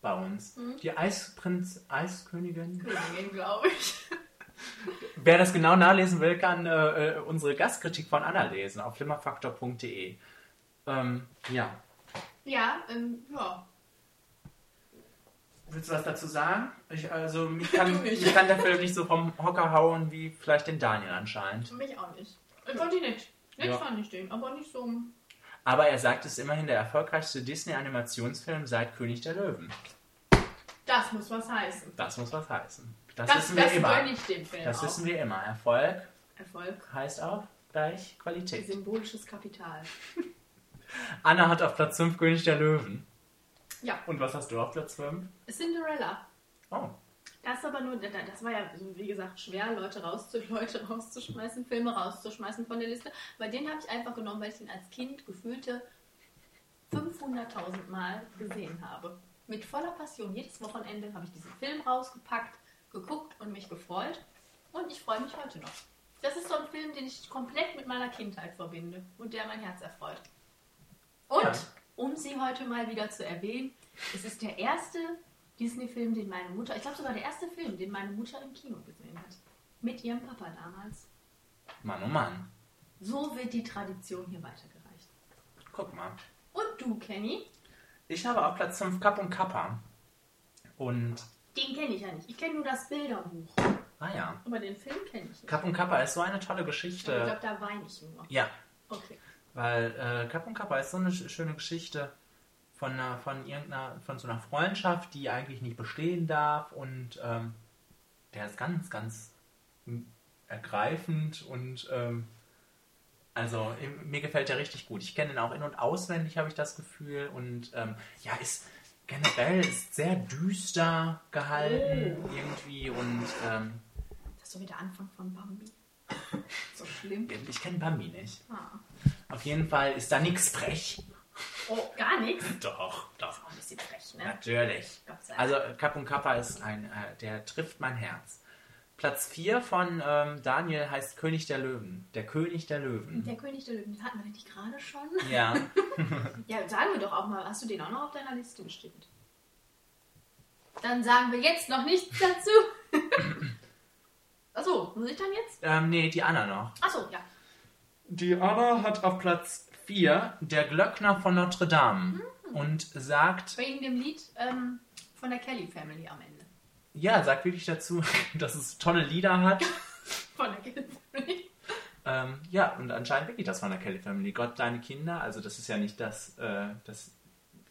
Speaker 3: Bei uns.
Speaker 4: Hm?
Speaker 3: Die Eisprinz, Eiskönigin.
Speaker 4: Königin, glaube ich.
Speaker 3: Wer das genau nachlesen will, kann äh, äh, unsere Gastkritik von Anna lesen auf flimmerfaktor.de. Ähm, ja.
Speaker 4: Ja, ähm, ja.
Speaker 3: Willst du was dazu sagen? Ich, also, mich kann, mich kann der Film nicht so vom Hocker hauen wie vielleicht den Daniel anscheinend.
Speaker 4: Mich auch nicht. Ich fand die nicht. Nett
Speaker 3: Ja.
Speaker 4: fand ich den, aber nicht so.
Speaker 3: Aber er sagt, es ist immerhin der erfolgreichste Disney-Animationsfilm seit König der Löwen.
Speaker 4: Das muss was heißen.
Speaker 3: Das muss was heißen. Das,
Speaker 4: Das,
Speaker 3: wissen wir
Speaker 4: das
Speaker 3: immer. Das
Speaker 4: auch.
Speaker 3: wissen wir immer. Erfolg
Speaker 4: Erfolg.
Speaker 3: heißt auch gleich Qualität.
Speaker 4: Symbolisches Kapital.
Speaker 3: Anna hat auf Platz 5 König der Löwen.
Speaker 4: Ja,
Speaker 3: Und was hast du auf Platz 5?
Speaker 4: Cinderella.
Speaker 3: Oh,
Speaker 4: Das aber nur, das war ja, wie gesagt, schwer, Leute, rauszu, Leute rauszuschmeißen, Filme rauszuschmeißen von der Liste. Weil den habe ich einfach genommen, weil ich ihn als Kind gefühlte 500.000 Mal gesehen habe. Mit voller Passion. Jedes Wochenende habe ich diesen Film rausgepackt, geguckt und mich gefreut. Und ich freue mich heute noch. Das ist so ein Film, den ich komplett mit meiner Kindheit verbinde und der mein Herz erfreut. Und, um sie heute mal wieder zu erwähnen, es ist der erste Disney-Film, den meine Mutter, ich glaube sogar der erste Film, den meine Mutter im Kino gesehen hat. Mit ihrem Papa damals.
Speaker 3: Mann, oh Mann.
Speaker 4: So wird die Tradition hier weitergereicht.
Speaker 3: Guck mal.
Speaker 4: Und du, Kenny?
Speaker 3: Ich habe auf Platz 5 Kapp und Kappa. Und,
Speaker 4: Den kenne ich ja nicht. Ich kenne nur das Bilderbuch.
Speaker 3: ah ja.
Speaker 4: Aber den Film kenne ich nicht.
Speaker 3: Kapp und Kappa ist so eine tolle
Speaker 4: Aber ich
Speaker 3: Geschichte.
Speaker 4: glaube, da weine ich nur.
Speaker 3: Ja,
Speaker 4: Okay.
Speaker 3: weil äh, Kapp und Kappa ist so eine sch- schöne Geschichte von, einer, von irgendeiner, von so einer Freundschaft, die eigentlich nicht bestehen darf. Und ähm, der ist ganz, ganz ergreifend und ähm, Also mir gefällt der richtig gut. Ich kenne ihn auch in- und auswendig, habe ich das Gefühl. Und ähm, ja, ist generell ist sehr düster gehalten irgendwie. Und ähm,
Speaker 4: Das ist so wie der Anfang von Bambi. So schlimm.
Speaker 3: ich kenne Bambi nicht.
Speaker 4: Ah.
Speaker 3: Auf jeden Fall ist da nichts frech.
Speaker 4: Oh, gar nichts.
Speaker 3: Doch, doch.
Speaker 4: Auch ein bisschen frech, ne?
Speaker 3: Natürlich. Also Kap und Kappa ist ein, äh, der trifft mein Herz. Platz 4 von ähm, Daniel heißt König der Löwen. Der König der Löwen.
Speaker 4: Der König der Löwen, den hatten wir nicht gerade schon?
Speaker 3: Ja.
Speaker 4: Ja, sagen wir doch auch mal, hast du den auch noch auf deiner Liste bestimmt? Dann sagen wir jetzt noch nichts dazu. Achso, muss ich dann jetzt?
Speaker 3: ähm, nee, die Anna noch.
Speaker 4: Achso, ja.
Speaker 3: Die Anna hat auf Platz 4 der Glöckner von Notre Dame und sagt,
Speaker 4: Wegen dem Lied ähm, von der Kelly Family am Ende.
Speaker 3: ja, sagt wirklich dazu, dass es tolle Lieder hat.
Speaker 4: Von der Kelly Family.
Speaker 3: ähm, ja, und anscheinend wirklich das von der Kelly Family. Gott, deine Kinder, also das ist ja nicht das, äh, das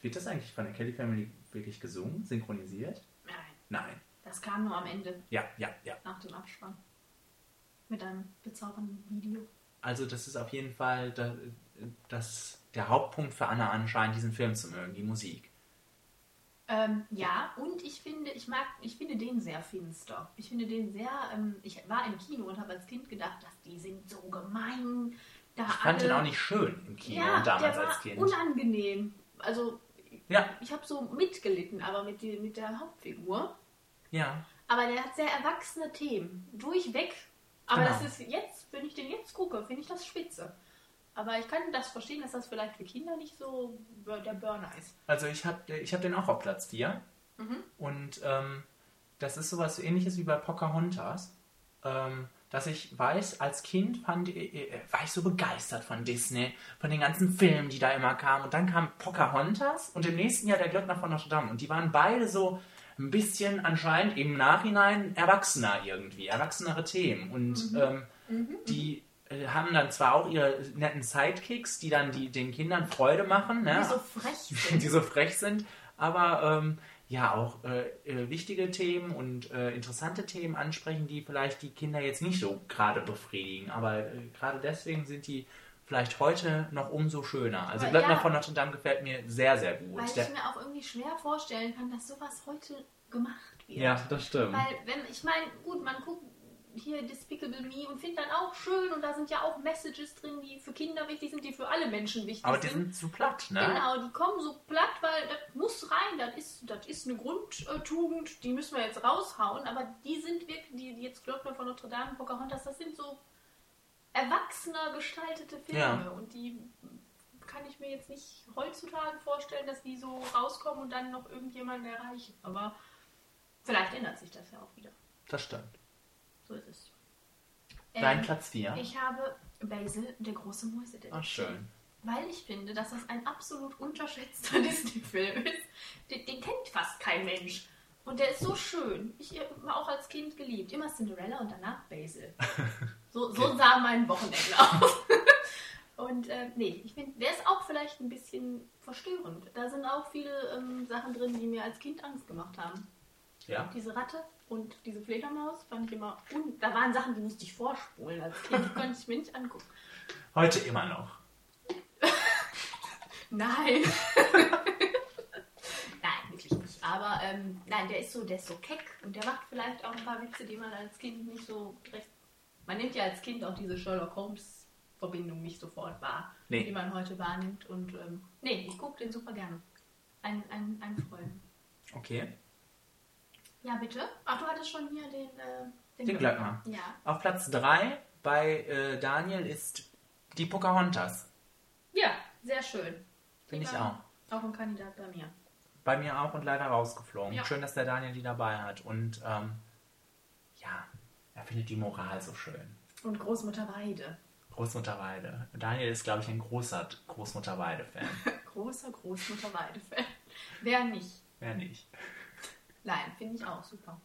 Speaker 3: wird das eigentlich von der Kelly Family wirklich gesungen, synchronisiert?
Speaker 4: Nein,
Speaker 3: Nein.
Speaker 4: das kam nur am Ende,
Speaker 3: Ja, ja, ja.
Speaker 4: nach dem Abspann. Mit einem bezaubernden Video.
Speaker 3: Also das ist auf jeden Fall da- das, der Hauptpunkt für Anna anscheinend, diesen Film zu mögen, die Musik.
Speaker 4: Ähm, ja, und ich finde, ich mag, ich finde den sehr finster. Ich finde den sehr, ähm, ich war im Kino und habe als Kind gedacht, dass die sind so gemein. Da
Speaker 3: Ich fand
Speaker 4: alle,
Speaker 3: ihn auch nicht schön im Kino
Speaker 4: ja,
Speaker 3: damals
Speaker 4: der war
Speaker 3: als Kind.
Speaker 4: unangenehm. Also
Speaker 3: Ja,
Speaker 4: ich habe so mitgelitten, aber mit, die, mit der Hauptfigur.
Speaker 3: ja.
Speaker 4: Aber der hat sehr erwachsene Themen. Durchweg. Aber
Speaker 3: Genau.
Speaker 4: das ist jetzt, wenn ich den jetzt gucke, finde ich das spitze. Aber ich kann das verstehen, dass das vielleicht für Kinder nicht so der Burner ist.
Speaker 3: Also ich habe ich hab den auch auf Platz 4.
Speaker 4: Mhm.
Speaker 3: Und ähm, das ist sowas ähnliches wie bei Pocahontas. Ähm, dass ich weiß, als Kind fand, äh, äh, war ich so begeistert von Disney, von den ganzen Filmen, die da immer kamen. Und dann kam Pocahontas und im nächsten Jahr der Glöckner von Notre Dame. Und die waren beide so ein bisschen anscheinend im Nachhinein erwachsener irgendwie, erwachsenere Themen. Und ähm, die äh, haben dann zwar auch ihre netten Sidekicks, die dann die, den Kindern Freude machen, ne?
Speaker 4: Die so frech sind.
Speaker 3: die so frech sind, aber ähm, ja auch äh, äh, wichtige Themen und äh, interessante Themen ansprechen, die vielleicht die Kinder jetzt nicht so gerade befriedigen. Aber äh, gerade deswegen sind die vielleicht heute noch umso schöner. Also Glöckner
Speaker 4: ja.
Speaker 3: von Notre Dame gefällt mir sehr, sehr gut.
Speaker 4: Weil ich mir auch irgendwie schwer vorstellen kann, dass sowas heute gemacht wird.
Speaker 3: ja, das stimmt.
Speaker 4: Weil, wenn, ich meine, gut, man guckt hier Despicable Me und findet dann auch schön und da sind ja auch Messages drin, die für Kinder wichtig sind, die für alle Menschen wichtig
Speaker 3: Aber die
Speaker 4: sind.
Speaker 3: sind zu platt, ne?
Speaker 4: Genau, die kommen so platt, weil das muss rein, das ist, das ist eine Grundtugend, die müssen wir jetzt raushauen, aber die sind wirklich, die, die jetzt Glockner von Notre Dame, Pocahontas, das sind so erwachsener gestaltete Filme
Speaker 3: Ja.
Speaker 4: und die kann ich mir jetzt nicht heutzutage vorstellen, dass die so rauskommen und dann noch irgendjemanden erreichen, aber vielleicht ändert sich das ja auch wieder.
Speaker 3: Das stimmt.
Speaker 4: So ist es.
Speaker 3: Dein
Speaker 4: Ähm,
Speaker 3: Platz 4.
Speaker 4: Ich habe Basil, der große Mäusedetektiv.
Speaker 3: Ach, schön.
Speaker 4: Weil ich finde, dass das ein absolut unterschätzter Disney-Film ist. Den, den kennt fast kein Mensch. Und der ist so schön. Ich habe auch als Kind geliebt. Immer Cinderella und danach Basil. So, so sah mein Wochenende aus. Und äh, nee, ich finde, der ist auch vielleicht ein bisschen verstörend. Da sind auch viele ähm, Sachen drin, die mir als Kind Angst gemacht haben.
Speaker 3: Ja.
Speaker 4: Diese Ratte und diese Fledermaus fand ich immer. Und da waren Sachen, die musste ich vorspulen als Kind. Die konnte ich mir nicht angucken.
Speaker 3: Heute immer noch.
Speaker 4: Nein. nein, wirklich nicht. Aber ähm, nein, der ist so, der ist so keck und der macht vielleicht auch ein paar Witze, die man als Kind nicht so recht. Man nimmt ja als Kind auch diese Sherlock Holmes Verbindung nicht sofort wahr,
Speaker 3: Nee.
Speaker 4: die man heute wahrnimmt. Und ähm, nee, ich gucke den super gerne. Ein, ein, ein Freund.
Speaker 3: Okay.
Speaker 4: Ja, bitte. Ach, du hattest schon hier den, äh,
Speaker 3: Den Glöckner.
Speaker 4: Ja.
Speaker 3: Auf Platz 3 bei äh, Daniel ist die Pocahontas.
Speaker 4: Ja, sehr schön.
Speaker 3: Finde ich auch.
Speaker 4: Auch ein Kandidat bei mir.
Speaker 3: Bei mir auch und leider rausgeflogen.
Speaker 4: Ja.
Speaker 3: Schön, dass der Daniel die dabei hat. Und ähm, ja, er findet die Moral so schön.
Speaker 4: Und Großmutter Weide.
Speaker 3: Großmutter Weide. Daniel ist, glaube ich, ein großer Großmutter Weide-Fan.
Speaker 4: Großer Großmutter Weide-Fan. Wer nicht?
Speaker 3: Wer nicht?
Speaker 4: Nein, finde ich auch super.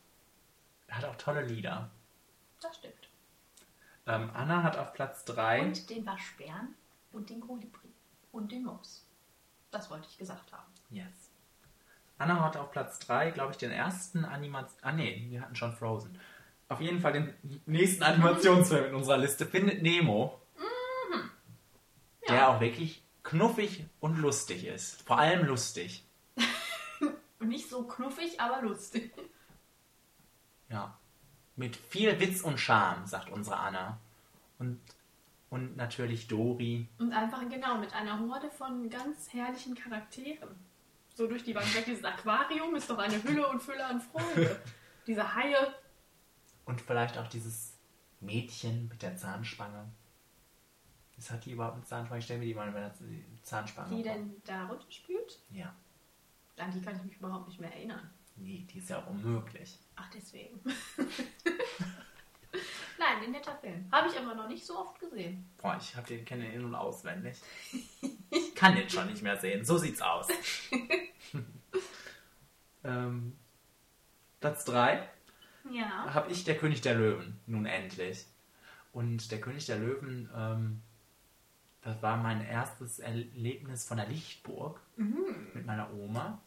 Speaker 3: Er hat auch tolle Lieder.
Speaker 4: Das stimmt.
Speaker 3: Ähm, Anna hat auf Platz 3.
Speaker 4: Und den Waschbären und den Kolibri und den Mops. Das wollte ich gesagt haben.
Speaker 3: Yes. Anna hat auf Platz 3, glaube ich, den ersten Animation. Ah, nee, wir hatten schon Frozen. Auf jeden Fall den nächsten Animationsfilm in unserer Liste. Findet Nemo. der auch wirklich knuffig und lustig ist. Vor allem lustig.
Speaker 4: Und nicht so knuffig, aber lustig.
Speaker 3: Ja. Mit viel Witz und Charme, sagt unsere Anna. Und, und natürlich Dori.
Speaker 4: Und einfach genau mit einer Horde von ganz herrlichen Charakteren. So durch die Bank weg. Dieses Aquarium ist doch eine Hülle und Fülle an Freude. Diese Haie.
Speaker 3: Und vielleicht auch dieses Mädchen mit der Zahnspange. Was hat die überhaupt mit Zahnspange? Ich stelle mir die mal mit der Zahnspange
Speaker 4: Die denn da runterspült?
Speaker 3: Ja.
Speaker 4: An die kann ich mich überhaupt nicht mehr erinnern.
Speaker 3: Nee, die ist ja auch unmöglich.
Speaker 4: Ach, deswegen. Nein, ein netter Film. Habe ich aber noch nicht so oft gesehen.
Speaker 3: Boah, ich hab den kenne in- und auswendig. Ich kann den schon nicht mehr sehen. So sieht's aus. ähm, Platz 3
Speaker 4: Ja.
Speaker 3: habe ich Der König der Löwen, nun endlich. Und Der König der Löwen, ähm, das war mein erstes Erlebnis von der Lichtburg mit meiner Oma.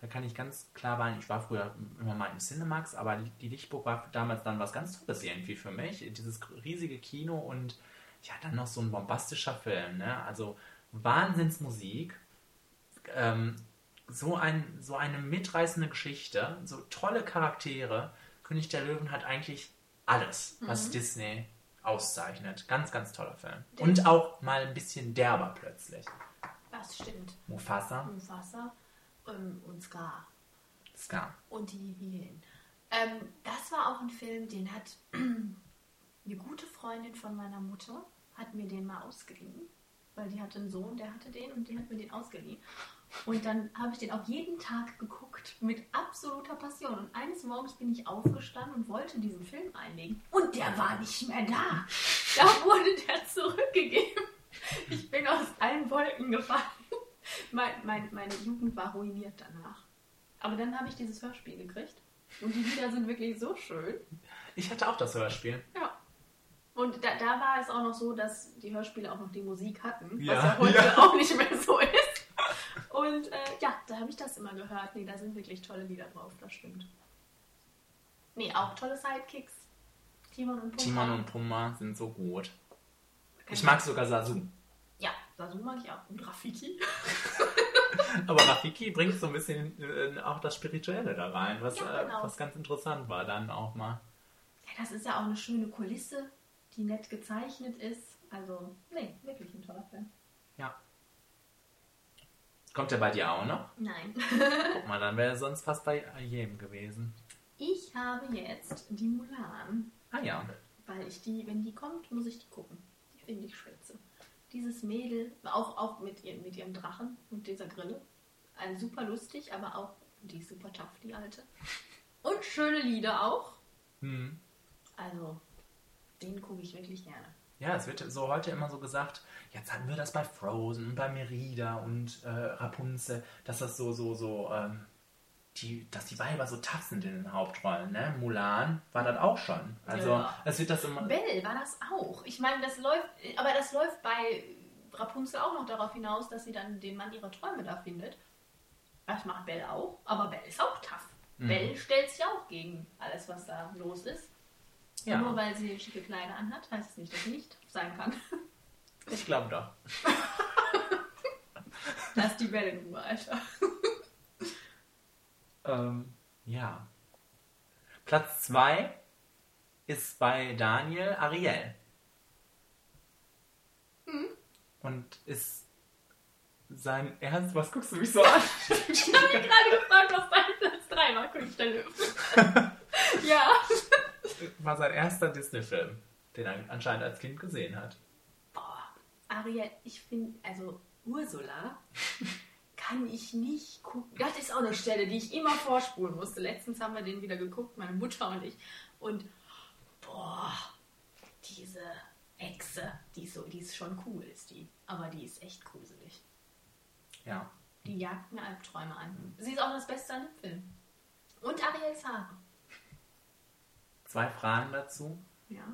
Speaker 3: Da kann ich ganz klar sagen, ich war früher immer mal im Cinemax, aber die Lichtburg war damals dann was ganz Tolles irgendwie für mich. Dieses riesige Kino und ja, dann noch so ein bombastischer Film, ne? Also Wahnsinnsmusik, ähm, so, ein, so eine mitreißende Geschichte, so tolle Charaktere. König der Löwen hat eigentlich alles, was Disney auszeichnet. Ganz, ganz toller Film. Und auch mal ein bisschen derber plötzlich.
Speaker 4: Das stimmt.
Speaker 3: Mufasa,
Speaker 4: Mufasa ähm, und Scar.
Speaker 3: Scar.
Speaker 4: Und die Hyänen. Ähm, das war auch ein Film, den hat eine gute Freundin von meiner Mutter, hat mir den mal ausgeliehen. Weil die hatte einen Sohn, der hatte den und die hat mir den ausgeliehen. Und dann habe ich den auch jeden Tag geguckt mit absoluter Passion. Und eines Morgens bin ich aufgestanden und wollte diesen Film einlegen. Und der war nicht mehr da. Da wurde der zurückgegeben. Ich bin aus allen Wolken gefallen. Mein, mein, meine Jugend war ruiniert danach. Aber dann habe ich dieses Hörspiel gekriegt. Und die Lieder sind wirklich so schön.
Speaker 3: Ich hatte auch das Hörspiel.
Speaker 4: Ja. Und da, da war es auch noch so, dass die Hörspiele auch noch die Musik hatten, was
Speaker 3: Ja,
Speaker 4: ja heute
Speaker 3: ja.
Speaker 4: auch nicht mehr so ist. Und äh, ja, da habe ich das immer gehört. Nee, da sind wirklich tolle Lieder drauf, das stimmt. Nee, auch tolle Sidekicks. Timon und Pumba.
Speaker 3: Timon und Pumba sind so gut. Ich mag sogar Sasu.
Speaker 4: Ja, Sasu mag ich auch. Und Rafiki.
Speaker 3: Aber Rafiki bringt so ein bisschen äh, auch das Spirituelle da rein, was,
Speaker 4: Ja, genau.
Speaker 3: äh, was ganz interessant war dann auch mal.
Speaker 4: Ja, das ist ja auch eine schöne Kulisse, die nett gezeichnet ist. Also, nee, wirklich ein toller Film.
Speaker 3: Ja. Kommt der bei dir auch noch?
Speaker 4: Nein.
Speaker 3: Guck mal, dann wäre er sonst fast bei jedem gewesen.
Speaker 4: Ich habe jetzt die Mulan.
Speaker 3: Ah ja.
Speaker 4: Weil ich die, wenn die kommt, muss ich die gucken. Die finde ich spitze. Dieses Mädel, auch, auch mit, ihr, mit ihrem Drachen und dieser Grille. Ein super lustig, aber auch, die ist super tough, die alte. Und schöne Lieder auch.
Speaker 3: Hm.
Speaker 4: Also, den gucke ich wirklich gerne.
Speaker 3: Ja, es wird so heute immer so gesagt, jetzt hatten wir das bei Frozen, bei Merida und äh, Rapunzel, dass das so, so, so, ähm, die, dass die Weiber so tough sind in den Hauptrollen, ne? Mulan war das auch schon. Also,
Speaker 4: Ja.
Speaker 3: es wird das immer.
Speaker 4: Belle war das auch. Ich meine, das läuft, aber das läuft bei Rapunzel auch noch darauf hinaus, dass sie dann den Mann ihrer Träume da findet. Das macht Belle auch, aber Belle ist auch tough.
Speaker 3: Mhm.
Speaker 4: Belle stellt sich auch gegen alles, was da los ist.
Speaker 3: Ja.
Speaker 4: Nur weil sie schicke Kleider anhat, heißt es nicht, dass sie nicht sein kann.
Speaker 3: Ich glaube doch.
Speaker 4: Lass die Belle in Ruhe, Alter.
Speaker 3: Ähm, ja. Platz 2 ist bei Daniel Ariel. Und ist sein Ernst. Was guckst du mich so an?
Speaker 4: Ich habe mich gerade gefragt, was dein Platz 3 war, König der Löwen. ja.
Speaker 3: War sein erster Disney-Film, den er anscheinend als Kind gesehen hat.
Speaker 4: Boah, Ariel, ich finde, also Ursula kann ich nicht gucken. Das ist auch eine Stelle, die ich immer vorspulen musste. Letztens haben wir den wieder geguckt, meine Mutter und ich. Und boah, diese Echse, die ist, so, die ist schon cool, ist die. Aber die ist echt gruselig.
Speaker 3: Ja.
Speaker 4: Die jagt mir Albträume an. Sie ist auch das Beste an dem Film. Und Ariels Haare.
Speaker 3: Zwei Fragen dazu.
Speaker 4: Ja.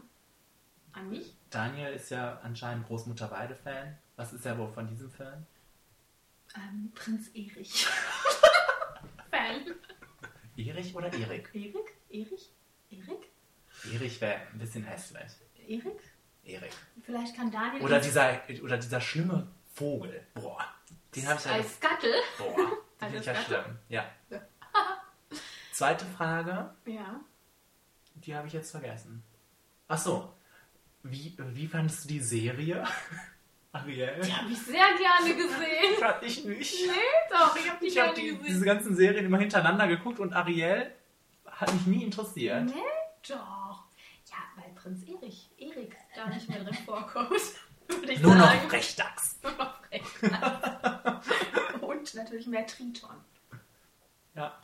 Speaker 4: An mich?
Speaker 3: Daniel ist ja anscheinend Großmutter Weide-Fan. Was ist er wohl von diesem Film?
Speaker 4: Ähm, Prinz Erich. Fan.
Speaker 3: Erich oder Erik?
Speaker 4: Erik? Erich? Erik?
Speaker 3: Erich wäre ein bisschen hässlich.
Speaker 4: Erik?
Speaker 3: Erik.
Speaker 4: Vielleicht kann Daniel.
Speaker 3: Oder dieser, oder dieser schlimme Vogel. Boah, den habe ich ja.
Speaker 4: Als Skattel.
Speaker 3: Boah, den finde ich ja schlimm. Ja. Zweite Frage,
Speaker 4: Ja.
Speaker 3: die habe ich jetzt vergessen. Ach so. Wie, wie fandest du die Serie? Ariel?
Speaker 4: Die habe ich sehr gerne gesehen.
Speaker 3: Fand ich nicht.
Speaker 4: Nee, doch, ich habe die
Speaker 3: Ich
Speaker 4: gerne
Speaker 3: habe die,
Speaker 4: gesehen.
Speaker 3: diese ganzen Serien immer hintereinander geguckt und Ariel hat mich nie interessiert.
Speaker 4: Nee, doch. Ja, weil Prinz Erich, Erik da nicht mehr drin vorkommt. Würde ich
Speaker 3: Nur noch
Speaker 4: sagen.
Speaker 3: Frechdachs.
Speaker 4: Nur noch Frechdachs. Und natürlich mehr Triton.
Speaker 3: Ja.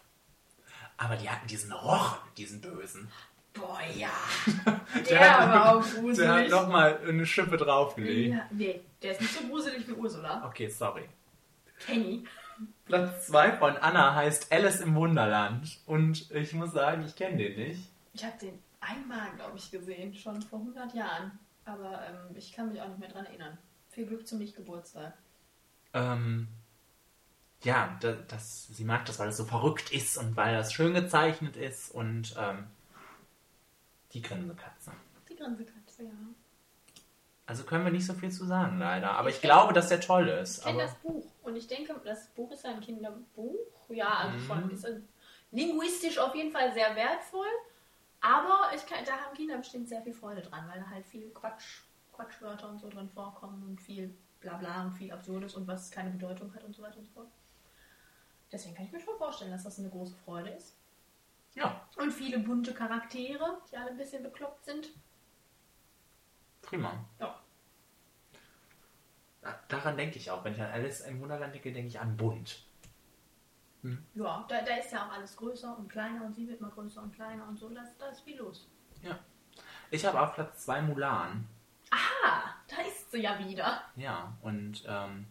Speaker 3: Aber die hatten diesen Rochen, diesen Bösen.
Speaker 4: Boah, ja.
Speaker 3: Der
Speaker 4: Der
Speaker 3: hat-
Speaker 4: war auch
Speaker 3: Der hat
Speaker 4: gruselig.
Speaker 3: nochmal eine Schippe draufgelegt.
Speaker 4: Ja, nee, der ist nicht so gruselig wie Ursula.
Speaker 3: Okay, sorry.
Speaker 4: Kenny.
Speaker 3: Platz 2 von Anna heißt Alice im Wunderland. Und ich muss sagen, ich kenne den nicht.
Speaker 4: Ich habe den einmal, glaube ich, gesehen, schon vor 100 Jahren. Aber ähm, ich kann mich auch nicht mehr dran erinnern. Viel Glück zum Nicht-Geburtstag.
Speaker 3: Ähm, ja, da, das, sie mag das, weil es so verrückt ist und weil das schön gezeichnet ist und ähm, die Grinsekatze.
Speaker 4: Die Grinsekatze, ja.
Speaker 3: Also können wir nicht so viel zu sagen, leider. Aber ich,
Speaker 4: Ich
Speaker 3: glaube, dass der toll
Speaker 4: Ich
Speaker 3: ist.
Speaker 4: kenne
Speaker 3: Aber
Speaker 4: das Buch. Und ich denke, das Buch ist ja ein Kinderbuch. Ja, also
Speaker 3: Mhm.
Speaker 4: schon. Ist linguistisch auf jeden Fall sehr wertvoll. Aber ich kann, da haben Kinder bestimmt sehr viel Freude dran, weil da halt viel Quatsch, Quatschwörter und so drin vorkommen und viel Blabla und viel Absurdes und was keine Bedeutung hat und so weiter und so fort. Deswegen kann ich mir schon vorstellen, dass das eine große Freude ist.
Speaker 3: Ja,
Speaker 4: Und viele bunte Charaktere, die alle ein bisschen bekloppt sind.
Speaker 3: prima.
Speaker 4: Ja.
Speaker 3: Daran denke ich auch. Wenn ich an Alice im Wunderland denke, denke ich an bunt.
Speaker 4: Ja, da, da ist ja auch alles größer und kleiner und sie wird mal größer und kleiner und so. Da, da ist viel los.
Speaker 3: Ja. Ich habe auf Platz 2 Mulan.
Speaker 4: Ah, da ist sie ja wieder.
Speaker 3: Ja, und ähm,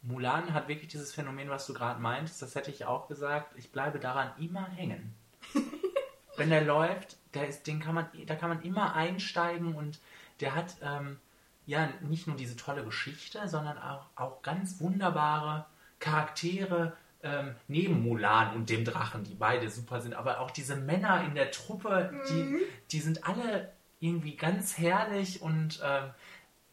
Speaker 3: Mulan hat wirklich dieses Phänomen, was du gerade meintest, das hätte ich auch gesagt, ich bleibe daran immer hängen. Wenn der läuft, der ist, den kann man, da kann man immer einsteigen und der hat ähm, ja nicht nur diese tolle Geschichte, sondern auch, auch ganz wunderbare Charaktere ähm, neben Mulan und dem Drachen, die beide super sind, aber auch diese Männer in der Truppe, die, die sind alle irgendwie ganz herrlich und, ähm,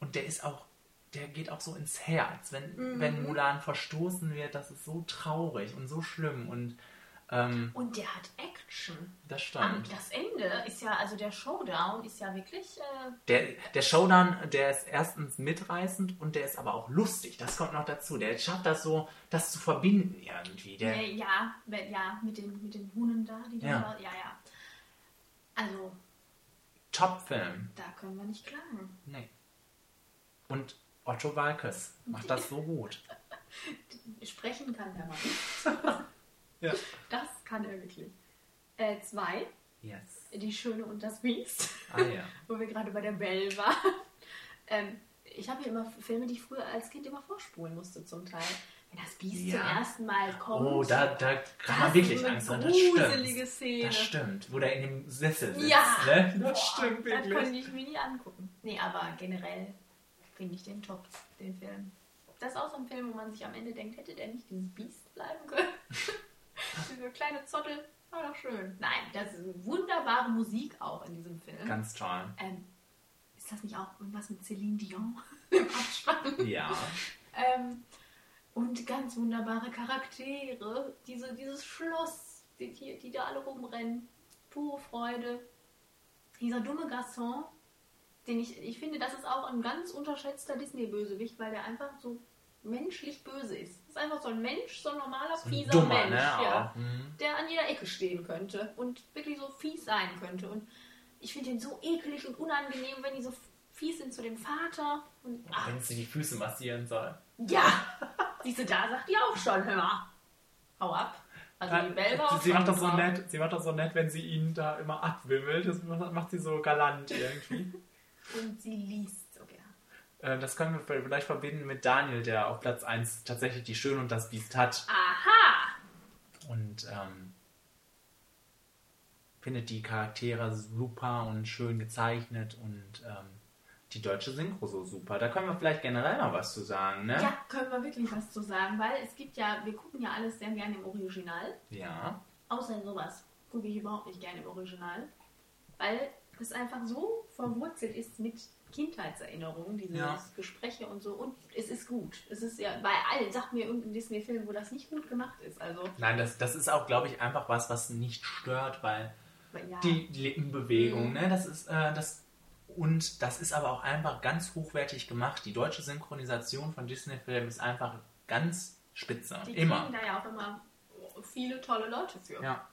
Speaker 3: und der ist auch, der geht auch so ins Herz, wenn, wenn Mulan verstoßen wird, das ist so traurig und so schlimm und ähm,
Speaker 4: Und der hat Action.
Speaker 3: das
Speaker 4: Am-
Speaker 3: stimmt.
Speaker 4: Das Ende ist ja, also der Showdown ist ja wirklich. Äh,
Speaker 3: Der, der Showdown, der ist erstens mitreißend und der ist aber auch lustig. Das kommt noch dazu. Der schafft das so, das zu verbinden irgendwie. Der,
Speaker 4: äh, ja, ja, mit den, mit den Hunden da, die
Speaker 3: Ja.
Speaker 4: da. Ja, ja. Also,
Speaker 3: Top-Film.
Speaker 4: da können wir nicht klagen.
Speaker 3: Nee. Und Otto Walkes macht das so gut.
Speaker 4: Sprechen kann der Mann.
Speaker 3: Ja.
Speaker 4: Das kann er wirklich. Äh, zwei,
Speaker 3: Yes.
Speaker 4: Die Schöne und das Biest.
Speaker 3: Ah ja.
Speaker 4: wo wir gerade bei der Belle waren. Ähm, ich habe hier immer Filme, die ich früher als Kind immer vorspulen musste zum Teil. Wenn das Biest
Speaker 3: Ja.
Speaker 4: zum ersten Mal kommt.
Speaker 3: Oh, da, da kann
Speaker 4: das
Speaker 3: man wirklich Angst haben. Das
Speaker 4: gruselige
Speaker 3: stimmt.
Speaker 4: Szene.
Speaker 3: Das stimmt. Wo der in dem Sessel sitzt.
Speaker 4: Ja,
Speaker 3: Ne?
Speaker 4: Boah,
Speaker 3: Das stimmt
Speaker 4: Das
Speaker 3: wirklich.
Speaker 4: konnte ich mir nie angucken. Nee, aber generell finde ich den top, den Film. Das ist auch so ein Film, wo man sich am Ende denkt, hätte der nicht dieses Biest bleiben können? Diese kleine Zottel, war doch schön. Nein, das ist wunderbare Musik auch in diesem Film.
Speaker 3: Ganz toll.
Speaker 4: ähm, ist das nicht auch irgendwas mit Celine Dion im Abspann?
Speaker 3: Ja.
Speaker 4: Ähm, und ganz wunderbare Charaktere. Diese, dieses Schloss, die, die, die da alle rumrennen. Pure Freude. Dieser dumme Garçon, den ich, ich finde, das ist auch ein ganz unterschätzter Disney-Bösewicht, weil der einfach so menschlich böse ist. Ist einfach so ein Mensch, so ein normaler,
Speaker 3: So ein
Speaker 4: fieser
Speaker 3: Dummer,
Speaker 4: Mensch,
Speaker 3: ne?
Speaker 4: ja.
Speaker 3: Mhm.
Speaker 4: der an jeder Ecke stehen könnte und wirklich so fies sein könnte. Und ich finde den so eklig und unangenehm, wenn die so fies sind zu dem Vater. Und, ach,
Speaker 3: Wenn sie die Füße massieren soll.
Speaker 4: ja, siehst du, da sagt die auch schon, hör mal, hau ab. Also die
Speaker 3: sie, macht das so nett, sie macht das so nett, wenn sie ihn da immer abwimmelt. Das macht sie so galant irgendwie.
Speaker 4: Und sie liest
Speaker 3: Das können wir vielleicht verbinden mit Daniel, der auf Platz 1 tatsächlich die Schön und das Biest hat.
Speaker 4: Aha!
Speaker 3: Und ähm, findet die Charaktere super und schön gezeichnet und ähm, die deutsche Synchro so super. Da können wir vielleicht generell mal was zu sagen, ne?
Speaker 4: Ja, können wir wirklich was zu sagen, weil es gibt ja, wir gucken ja alles sehr gerne im Original.
Speaker 3: Ja.
Speaker 4: Außer sowas gucke ich überhaupt nicht gerne im Original. Weil es einfach so verwurzelt ist mit Kindheitserinnerungen, diese
Speaker 3: Ja.
Speaker 4: Gespräche und so. Und es ist gut. Es ist ja bei allen, sag mir irgendein Disney-Film, wo das nicht gut gemacht ist. Also,
Speaker 3: Nein, das, das ist auch, glaube ich, einfach was, was nicht stört, weil
Speaker 4: ja.
Speaker 3: die Lippenbewegung,
Speaker 4: Mhm.
Speaker 3: ne, das ist, äh, das, und das ist aber auch einfach ganz hochwertig gemacht. Die deutsche Synchronisation von Disney-Filmen ist einfach ganz spitze.
Speaker 4: die
Speaker 3: immer.
Speaker 4: kriegen da ja auch immer viele tolle Leute für.
Speaker 3: Ja.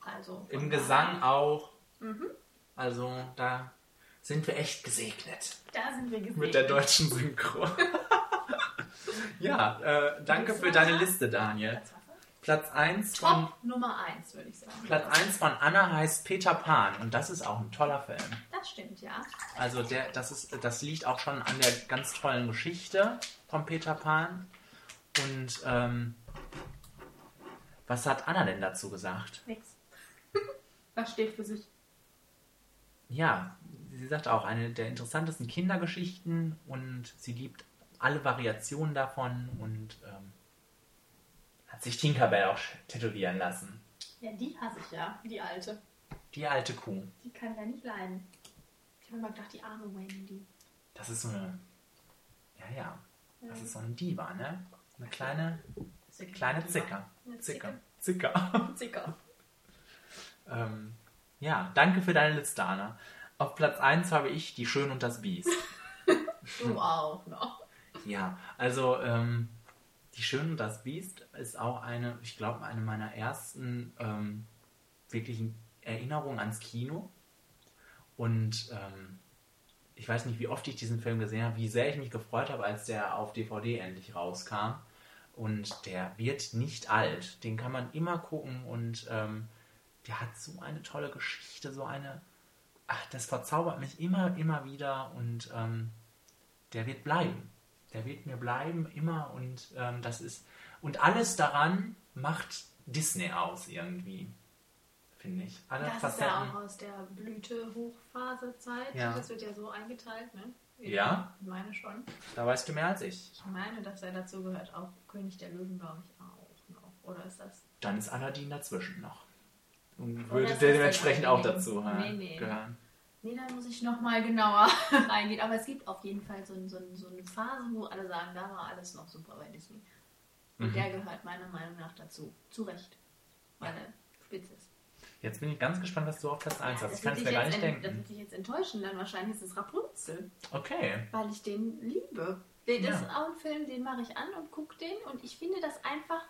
Speaker 4: Also,
Speaker 3: Im Gesang auch.
Speaker 4: Mhm.
Speaker 3: Also da sind wir echt gesegnet
Speaker 4: Da sind wir gesegnet.
Speaker 3: mit der deutschen Synchro. ja, äh, danke für deine Liste, Daniel.
Speaker 4: Platz was?
Speaker 3: Platz 1 von
Speaker 4: Top Nummer 1, würde ich sagen.
Speaker 3: Platz 1 von Anna heißt Peter Pan und das ist auch ein toller Film.
Speaker 4: Das stimmt, ja.
Speaker 3: Also der, das, ist, das liegt auch schon an der ganz tollen Geschichte von Peter Pan. Und ähm, was hat Anna denn dazu gesagt?
Speaker 4: Nix. Das steht für sich.
Speaker 3: Ja, sie sagt auch, eine der interessantesten Kindergeschichten und sie liebt alle Variationen davon und ähm, hat sich Tinkerbell auch tätowieren lassen.
Speaker 4: Ja, die hasse ich ja, die alte.
Speaker 3: Die alte Kuh.
Speaker 4: Die kann ja nicht leiden. Ich habe immer gedacht, die arme Wendy.
Speaker 3: Das ist so eine. Ja, ja. Das ist so eine Diva, ne? Eine kleine,
Speaker 4: Zicke.
Speaker 3: kleine Zicker. Zicker.
Speaker 4: Zicke.
Speaker 3: Zicker.
Speaker 4: Zicker.
Speaker 3: ähm, ja, danke für deine Liste, Anna. Auf Platz 1 habe ich Die Schön und das Biest.
Speaker 4: Du auch noch.
Speaker 3: Ja, also ähm, Die Schön und das Biest ist auch eine, ich glaube, eine meiner ersten ähm, wirklichen Erinnerungen ans Kino. Und ähm, ich weiß nicht, wie oft ich diesen Film gesehen habe, wie sehr ich mich gefreut habe, als der auf DVD endlich rauskam. Und der wird nicht alt. Den kann man immer gucken und ähm, der hat so eine tolle Geschichte, so eine. Ach, das verzaubert mich immer, immer wieder und ähm, der wird bleiben. Der wird mir bleiben immer und ähm, das ist. Und alles daran macht Disney aus irgendwie. Finde ich. Alle
Speaker 4: Das ist
Speaker 3: Facetten.
Speaker 4: ja auch aus der Blüte-Hochphase-Zeit.
Speaker 3: Ja.
Speaker 4: Das wird ja so eingeteilt, ne?
Speaker 3: Ja?
Speaker 4: Ich meine schon.
Speaker 3: Da weißt du mehr als ich.
Speaker 4: Ich meine, dass er dazu gehört. Auch König der Löwen, glaube ich, auch noch. Oder ist das?
Speaker 3: Dann ist Aladdin dazwischen noch. Und würde dementsprechend
Speaker 4: der
Speaker 3: auch dazu
Speaker 4: Nee, nee.
Speaker 3: gehören.
Speaker 4: Nee, da muss ich nochmal genauer reingehen. Aber es gibt auf jeden Fall so, so, so eine Phase, wo alle sagen, da war alles noch super bei Disney. Und
Speaker 3: Mhm.
Speaker 4: der gehört meiner Meinung nach dazu. Zu Recht. Weil er spitz ist.
Speaker 3: Jetzt bin ich ganz gespannt, was du auf Platz 1
Speaker 4: Ja,
Speaker 3: hast. Ich
Speaker 4: das
Speaker 3: kann es mir gar nicht
Speaker 4: ent- Das
Speaker 3: denken.
Speaker 4: wird dich jetzt enttäuschen, dann wahrscheinlich ist es Rapunzel.
Speaker 3: Okay.
Speaker 4: Weil ich den liebe. Das
Speaker 3: Ja.
Speaker 4: ist auch ein Film, den mache ich an und gucke den. Und ich finde das einfach,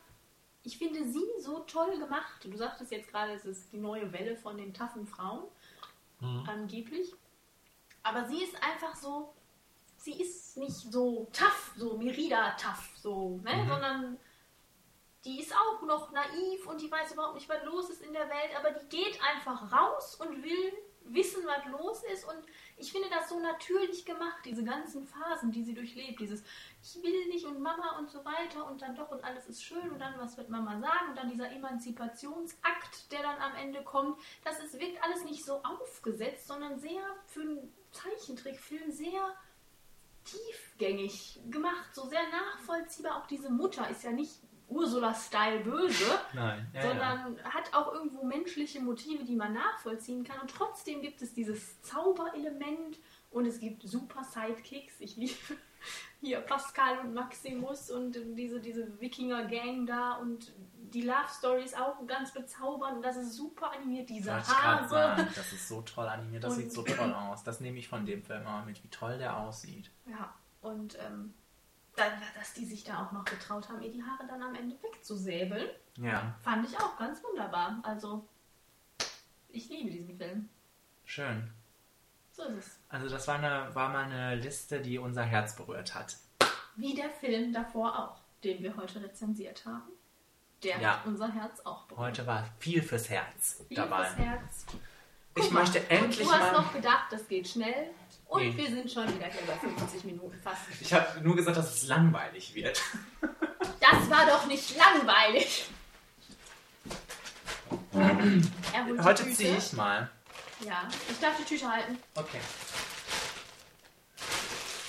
Speaker 4: ich finde sie so toll gemacht. Du sagtest jetzt gerade, es ist die neue Welle von den taffen Frauen,
Speaker 3: Mhm.
Speaker 4: angeblich. Aber sie ist einfach so, sie ist nicht so tough, so Merida tough, so, ne?
Speaker 3: Mhm.
Speaker 4: sondern die ist auch noch naiv und die weiß überhaupt nicht, was los ist in der Welt, aber die geht einfach raus und will wissen, was los ist. Und ich finde das so natürlich gemacht, diese ganzen Phasen, die sie durchlebt. Dieses Ich will nicht und Mama und so weiter und dann doch und alles ist schön und dann was wird Mama sagen und dann dieser Emanzipationsakt, der dann am Ende kommt. Das ist, wirkt alles nicht so aufgesetzt, sondern sehr für einen Zeichentrickfilm sehr tiefgängig gemacht, so sehr nachvollziehbar. Auch diese Mutter ist ja nicht Ursula-Style böse,
Speaker 3: Nein. Ja, ja.
Speaker 4: sondern hat auch irgendwo menschliche Motive, die man nachvollziehen kann. Und trotzdem gibt es dieses Zauberelement und es gibt super Sidekicks. Ich liebe hier Pascal und Maximus und diese, diese Wikinger-Gang da und die Love Story ist auch ganz bezaubernd. Und das ist super animiert, diese
Speaker 3: Wollte ich gerade
Speaker 4: Haare.
Speaker 3: sagen, das ist so toll animiert, das
Speaker 4: Und-
Speaker 3: sieht so toll aus. Das nehme ich von dem Film immer mit, wie toll der aussieht.
Speaker 4: Ja, und ähm, dann, dass die sich da auch noch getraut haben, ihr die Haare dann am Ende wegzusäbeln,
Speaker 3: Ja,
Speaker 4: fand ich auch ganz wunderbar. Also, ich liebe diesen Film.
Speaker 3: schön.
Speaker 4: So ist es.
Speaker 3: Also das war, eine, war mal eine Liste, die unser Herz berührt hat.
Speaker 4: Wie der Film davor auch, den wir heute rezensiert haben. Der
Speaker 3: Ja.
Speaker 4: hat unser Herz auch berührt.
Speaker 3: Heute war viel fürs Herz
Speaker 4: Viel
Speaker 3: dabei.
Speaker 4: fürs Herz.
Speaker 3: Ich
Speaker 4: Guck mal,
Speaker 3: möchte endlich
Speaker 4: und du hast
Speaker 3: mal...
Speaker 4: noch gedacht, das geht schnell. Und
Speaker 3: Nee.
Speaker 4: wir sind schon wieder hier bei 50 Minuten fast.
Speaker 3: Ich habe nur gesagt, dass es langweilig wird.
Speaker 4: Das war doch nicht langweilig. Er
Speaker 3: Heute ziehe ich mal.
Speaker 4: Ja, ich darf die Tüte halten.
Speaker 3: Okay.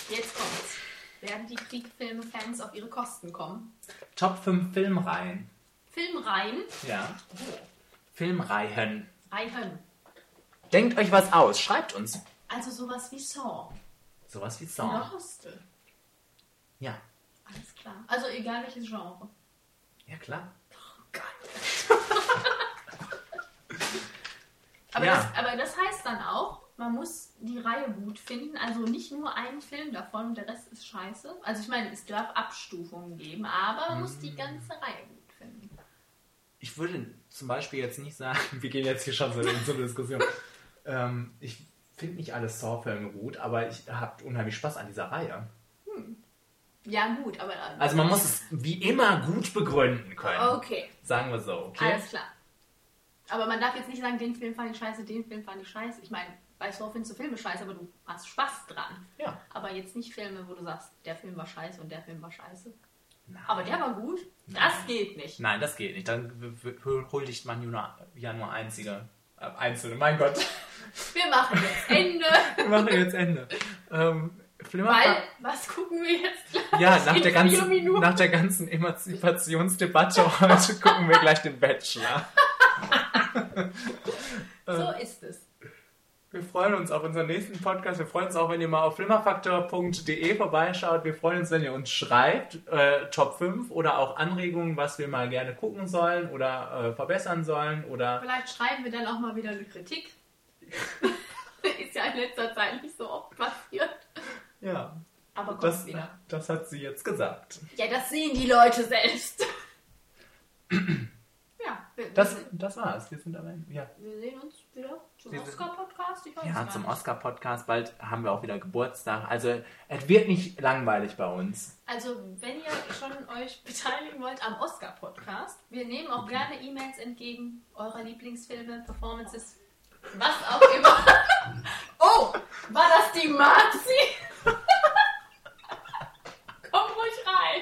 Speaker 4: Jetzt kommt's. Werden die Kriegfilme-Fans auf ihre Kosten kommen?
Speaker 3: Top 5 Filmreihen.
Speaker 4: Filmreihen.
Speaker 3: Ja. Filmreihen.
Speaker 4: Reihen.
Speaker 3: Denkt euch was aus, schreibt uns.
Speaker 4: Also sowas wie Saw
Speaker 3: Sowas wie
Speaker 4: oder
Speaker 3: Song.
Speaker 4: Hostel.
Speaker 3: Ja.
Speaker 4: Alles klar. Also egal welches Genre.
Speaker 3: Ja, klar.
Speaker 4: Aber,
Speaker 3: Ja.
Speaker 4: das, aber das heißt dann auch, man muss die Reihe gut finden. Also nicht nur einen Film davon und der Rest ist scheiße. Also ich meine, es darf Abstufungen geben, aber man muss
Speaker 3: Mm.
Speaker 4: die ganze Reihe gut finden.
Speaker 3: Ich würde zum Beispiel jetzt nicht sagen, wir gehen jetzt hier schon so in so eine Diskussion. ähm, ich finde nicht alle Saw-Filme gut, aber ich habe unheimlich Spaß an dieser Reihe.
Speaker 4: Ja gut, aber...
Speaker 3: Also man muss es wie immer gut begründen können.
Speaker 4: Okay,
Speaker 3: Sagen wir so, okay?
Speaker 4: alles klar. Aber man darf jetzt nicht sagen, den Film fand ich scheiße, den Film fand ich scheiße. Ich meine, bei Saw findest du Filme scheiße, aber du hast Spaß dran.
Speaker 3: Ja.
Speaker 4: Aber jetzt nicht Filme, wo du sagst, der Film war scheiße und der Film war scheiße.
Speaker 3: Nein.
Speaker 4: Aber der war gut. Das geht nicht.
Speaker 3: Nein, das geht nicht. Dann huldigt man ja nur einzige, äh, einzelne. Mein Gott.
Speaker 4: Wir machen jetzt Ende.
Speaker 3: Wir machen jetzt Ende. Ähm,
Speaker 4: Weil, was gucken wir jetzt gleich?
Speaker 3: Ja, nach der, ganzen, nach der ganzen Emanzipationsdebatte heute gucken wir gleich den Bachelor.
Speaker 4: So ist es.
Speaker 3: Wir freuen uns auf unseren nächsten Podcast. Wir freuen uns auch, wenn ihr mal auf flimmerfaktor.de vorbeischaut. Wir freuen uns, wenn ihr uns schreibt, äh, Top 5 oder auch Anregungen, was wir mal gerne gucken sollen oder äh, verbessern sollen oder
Speaker 4: Vielleicht schreiben wir dann auch mal wieder eine Kritik. ist ja in letzter Zeit nicht so oft passiert.
Speaker 3: ja,
Speaker 4: Aber kommt
Speaker 3: das,
Speaker 4: wieder.
Speaker 3: das hat sie jetzt gesagt.
Speaker 4: Ja, das sehen die Leute selbst. ja, wir,
Speaker 3: Das,
Speaker 4: wir,
Speaker 3: das war's. Wir sind am Ende. Ja.
Speaker 4: wir sehen uns wieder zum Oscar-Podcast.
Speaker 3: Ja, zum. Oscar-Podcast. Bald haben wir auch wieder Geburtstag. Also, es wird nicht langweilig bei uns.
Speaker 4: Also, wenn ihr schon euch beteiligen wollt am Oscar-Podcast, wir nehmen auch gerne E-Mails entgegen, eurer Lieblingsfilme, Performances, was auch immer. oh, war das die Marzi? Komm ruhig rein.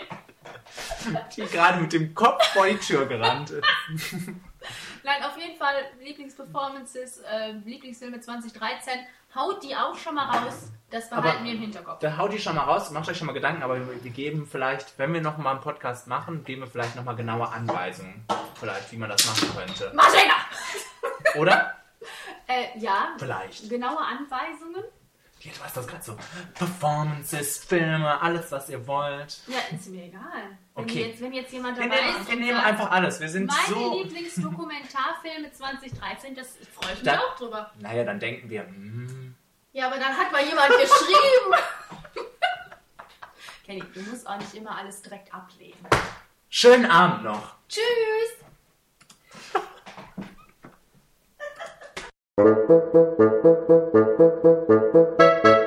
Speaker 3: Die gerade mit dem Kopf vor die Tür gerannt ist.
Speaker 4: Nein, auf jeden Fall Lieblingsperformances, äh, Lieblingsfilme 2013. Haut die auch schon mal raus. Das behalten
Speaker 3: Aber-
Speaker 4: wir im Hinterkopf.
Speaker 3: Da haut die schon mal raus, macht euch schon mal Gedanken, aber wir, geben vielleicht, wenn wir noch mal einen Podcast machen, geben wir vielleicht noch mal genaue Anweisungen. Vielleicht, wie man das machen könnte.
Speaker 4: Martina!
Speaker 3: Oder?
Speaker 4: Äh, ja,
Speaker 3: Vielleicht.
Speaker 4: genaue Anweisungen.
Speaker 3: Du hast das gerade so. Performances, Filme, alles, was ihr wollt.
Speaker 4: Ja, ist mir egal. Wenn,
Speaker 3: Okay.
Speaker 4: jetzt, wenn jetzt jemand
Speaker 3: Wir
Speaker 4: dabei
Speaker 3: nehmen,
Speaker 4: ist
Speaker 3: wir nehmen
Speaker 4: sagt,
Speaker 3: einfach alles. Wir sind
Speaker 4: meine
Speaker 3: so.
Speaker 4: Lieblingsdokumentarfilme 2013, das freue ich mich auch drüber.
Speaker 3: Naja, dann denken wir, hm,
Speaker 4: Ja, aber dann hat mal jemand geschrieben. Kenny, du musst auch nicht immer alles direkt ablehnen.
Speaker 3: schönen Abend noch.
Speaker 4: Tschüss!
Speaker 5: Thank you.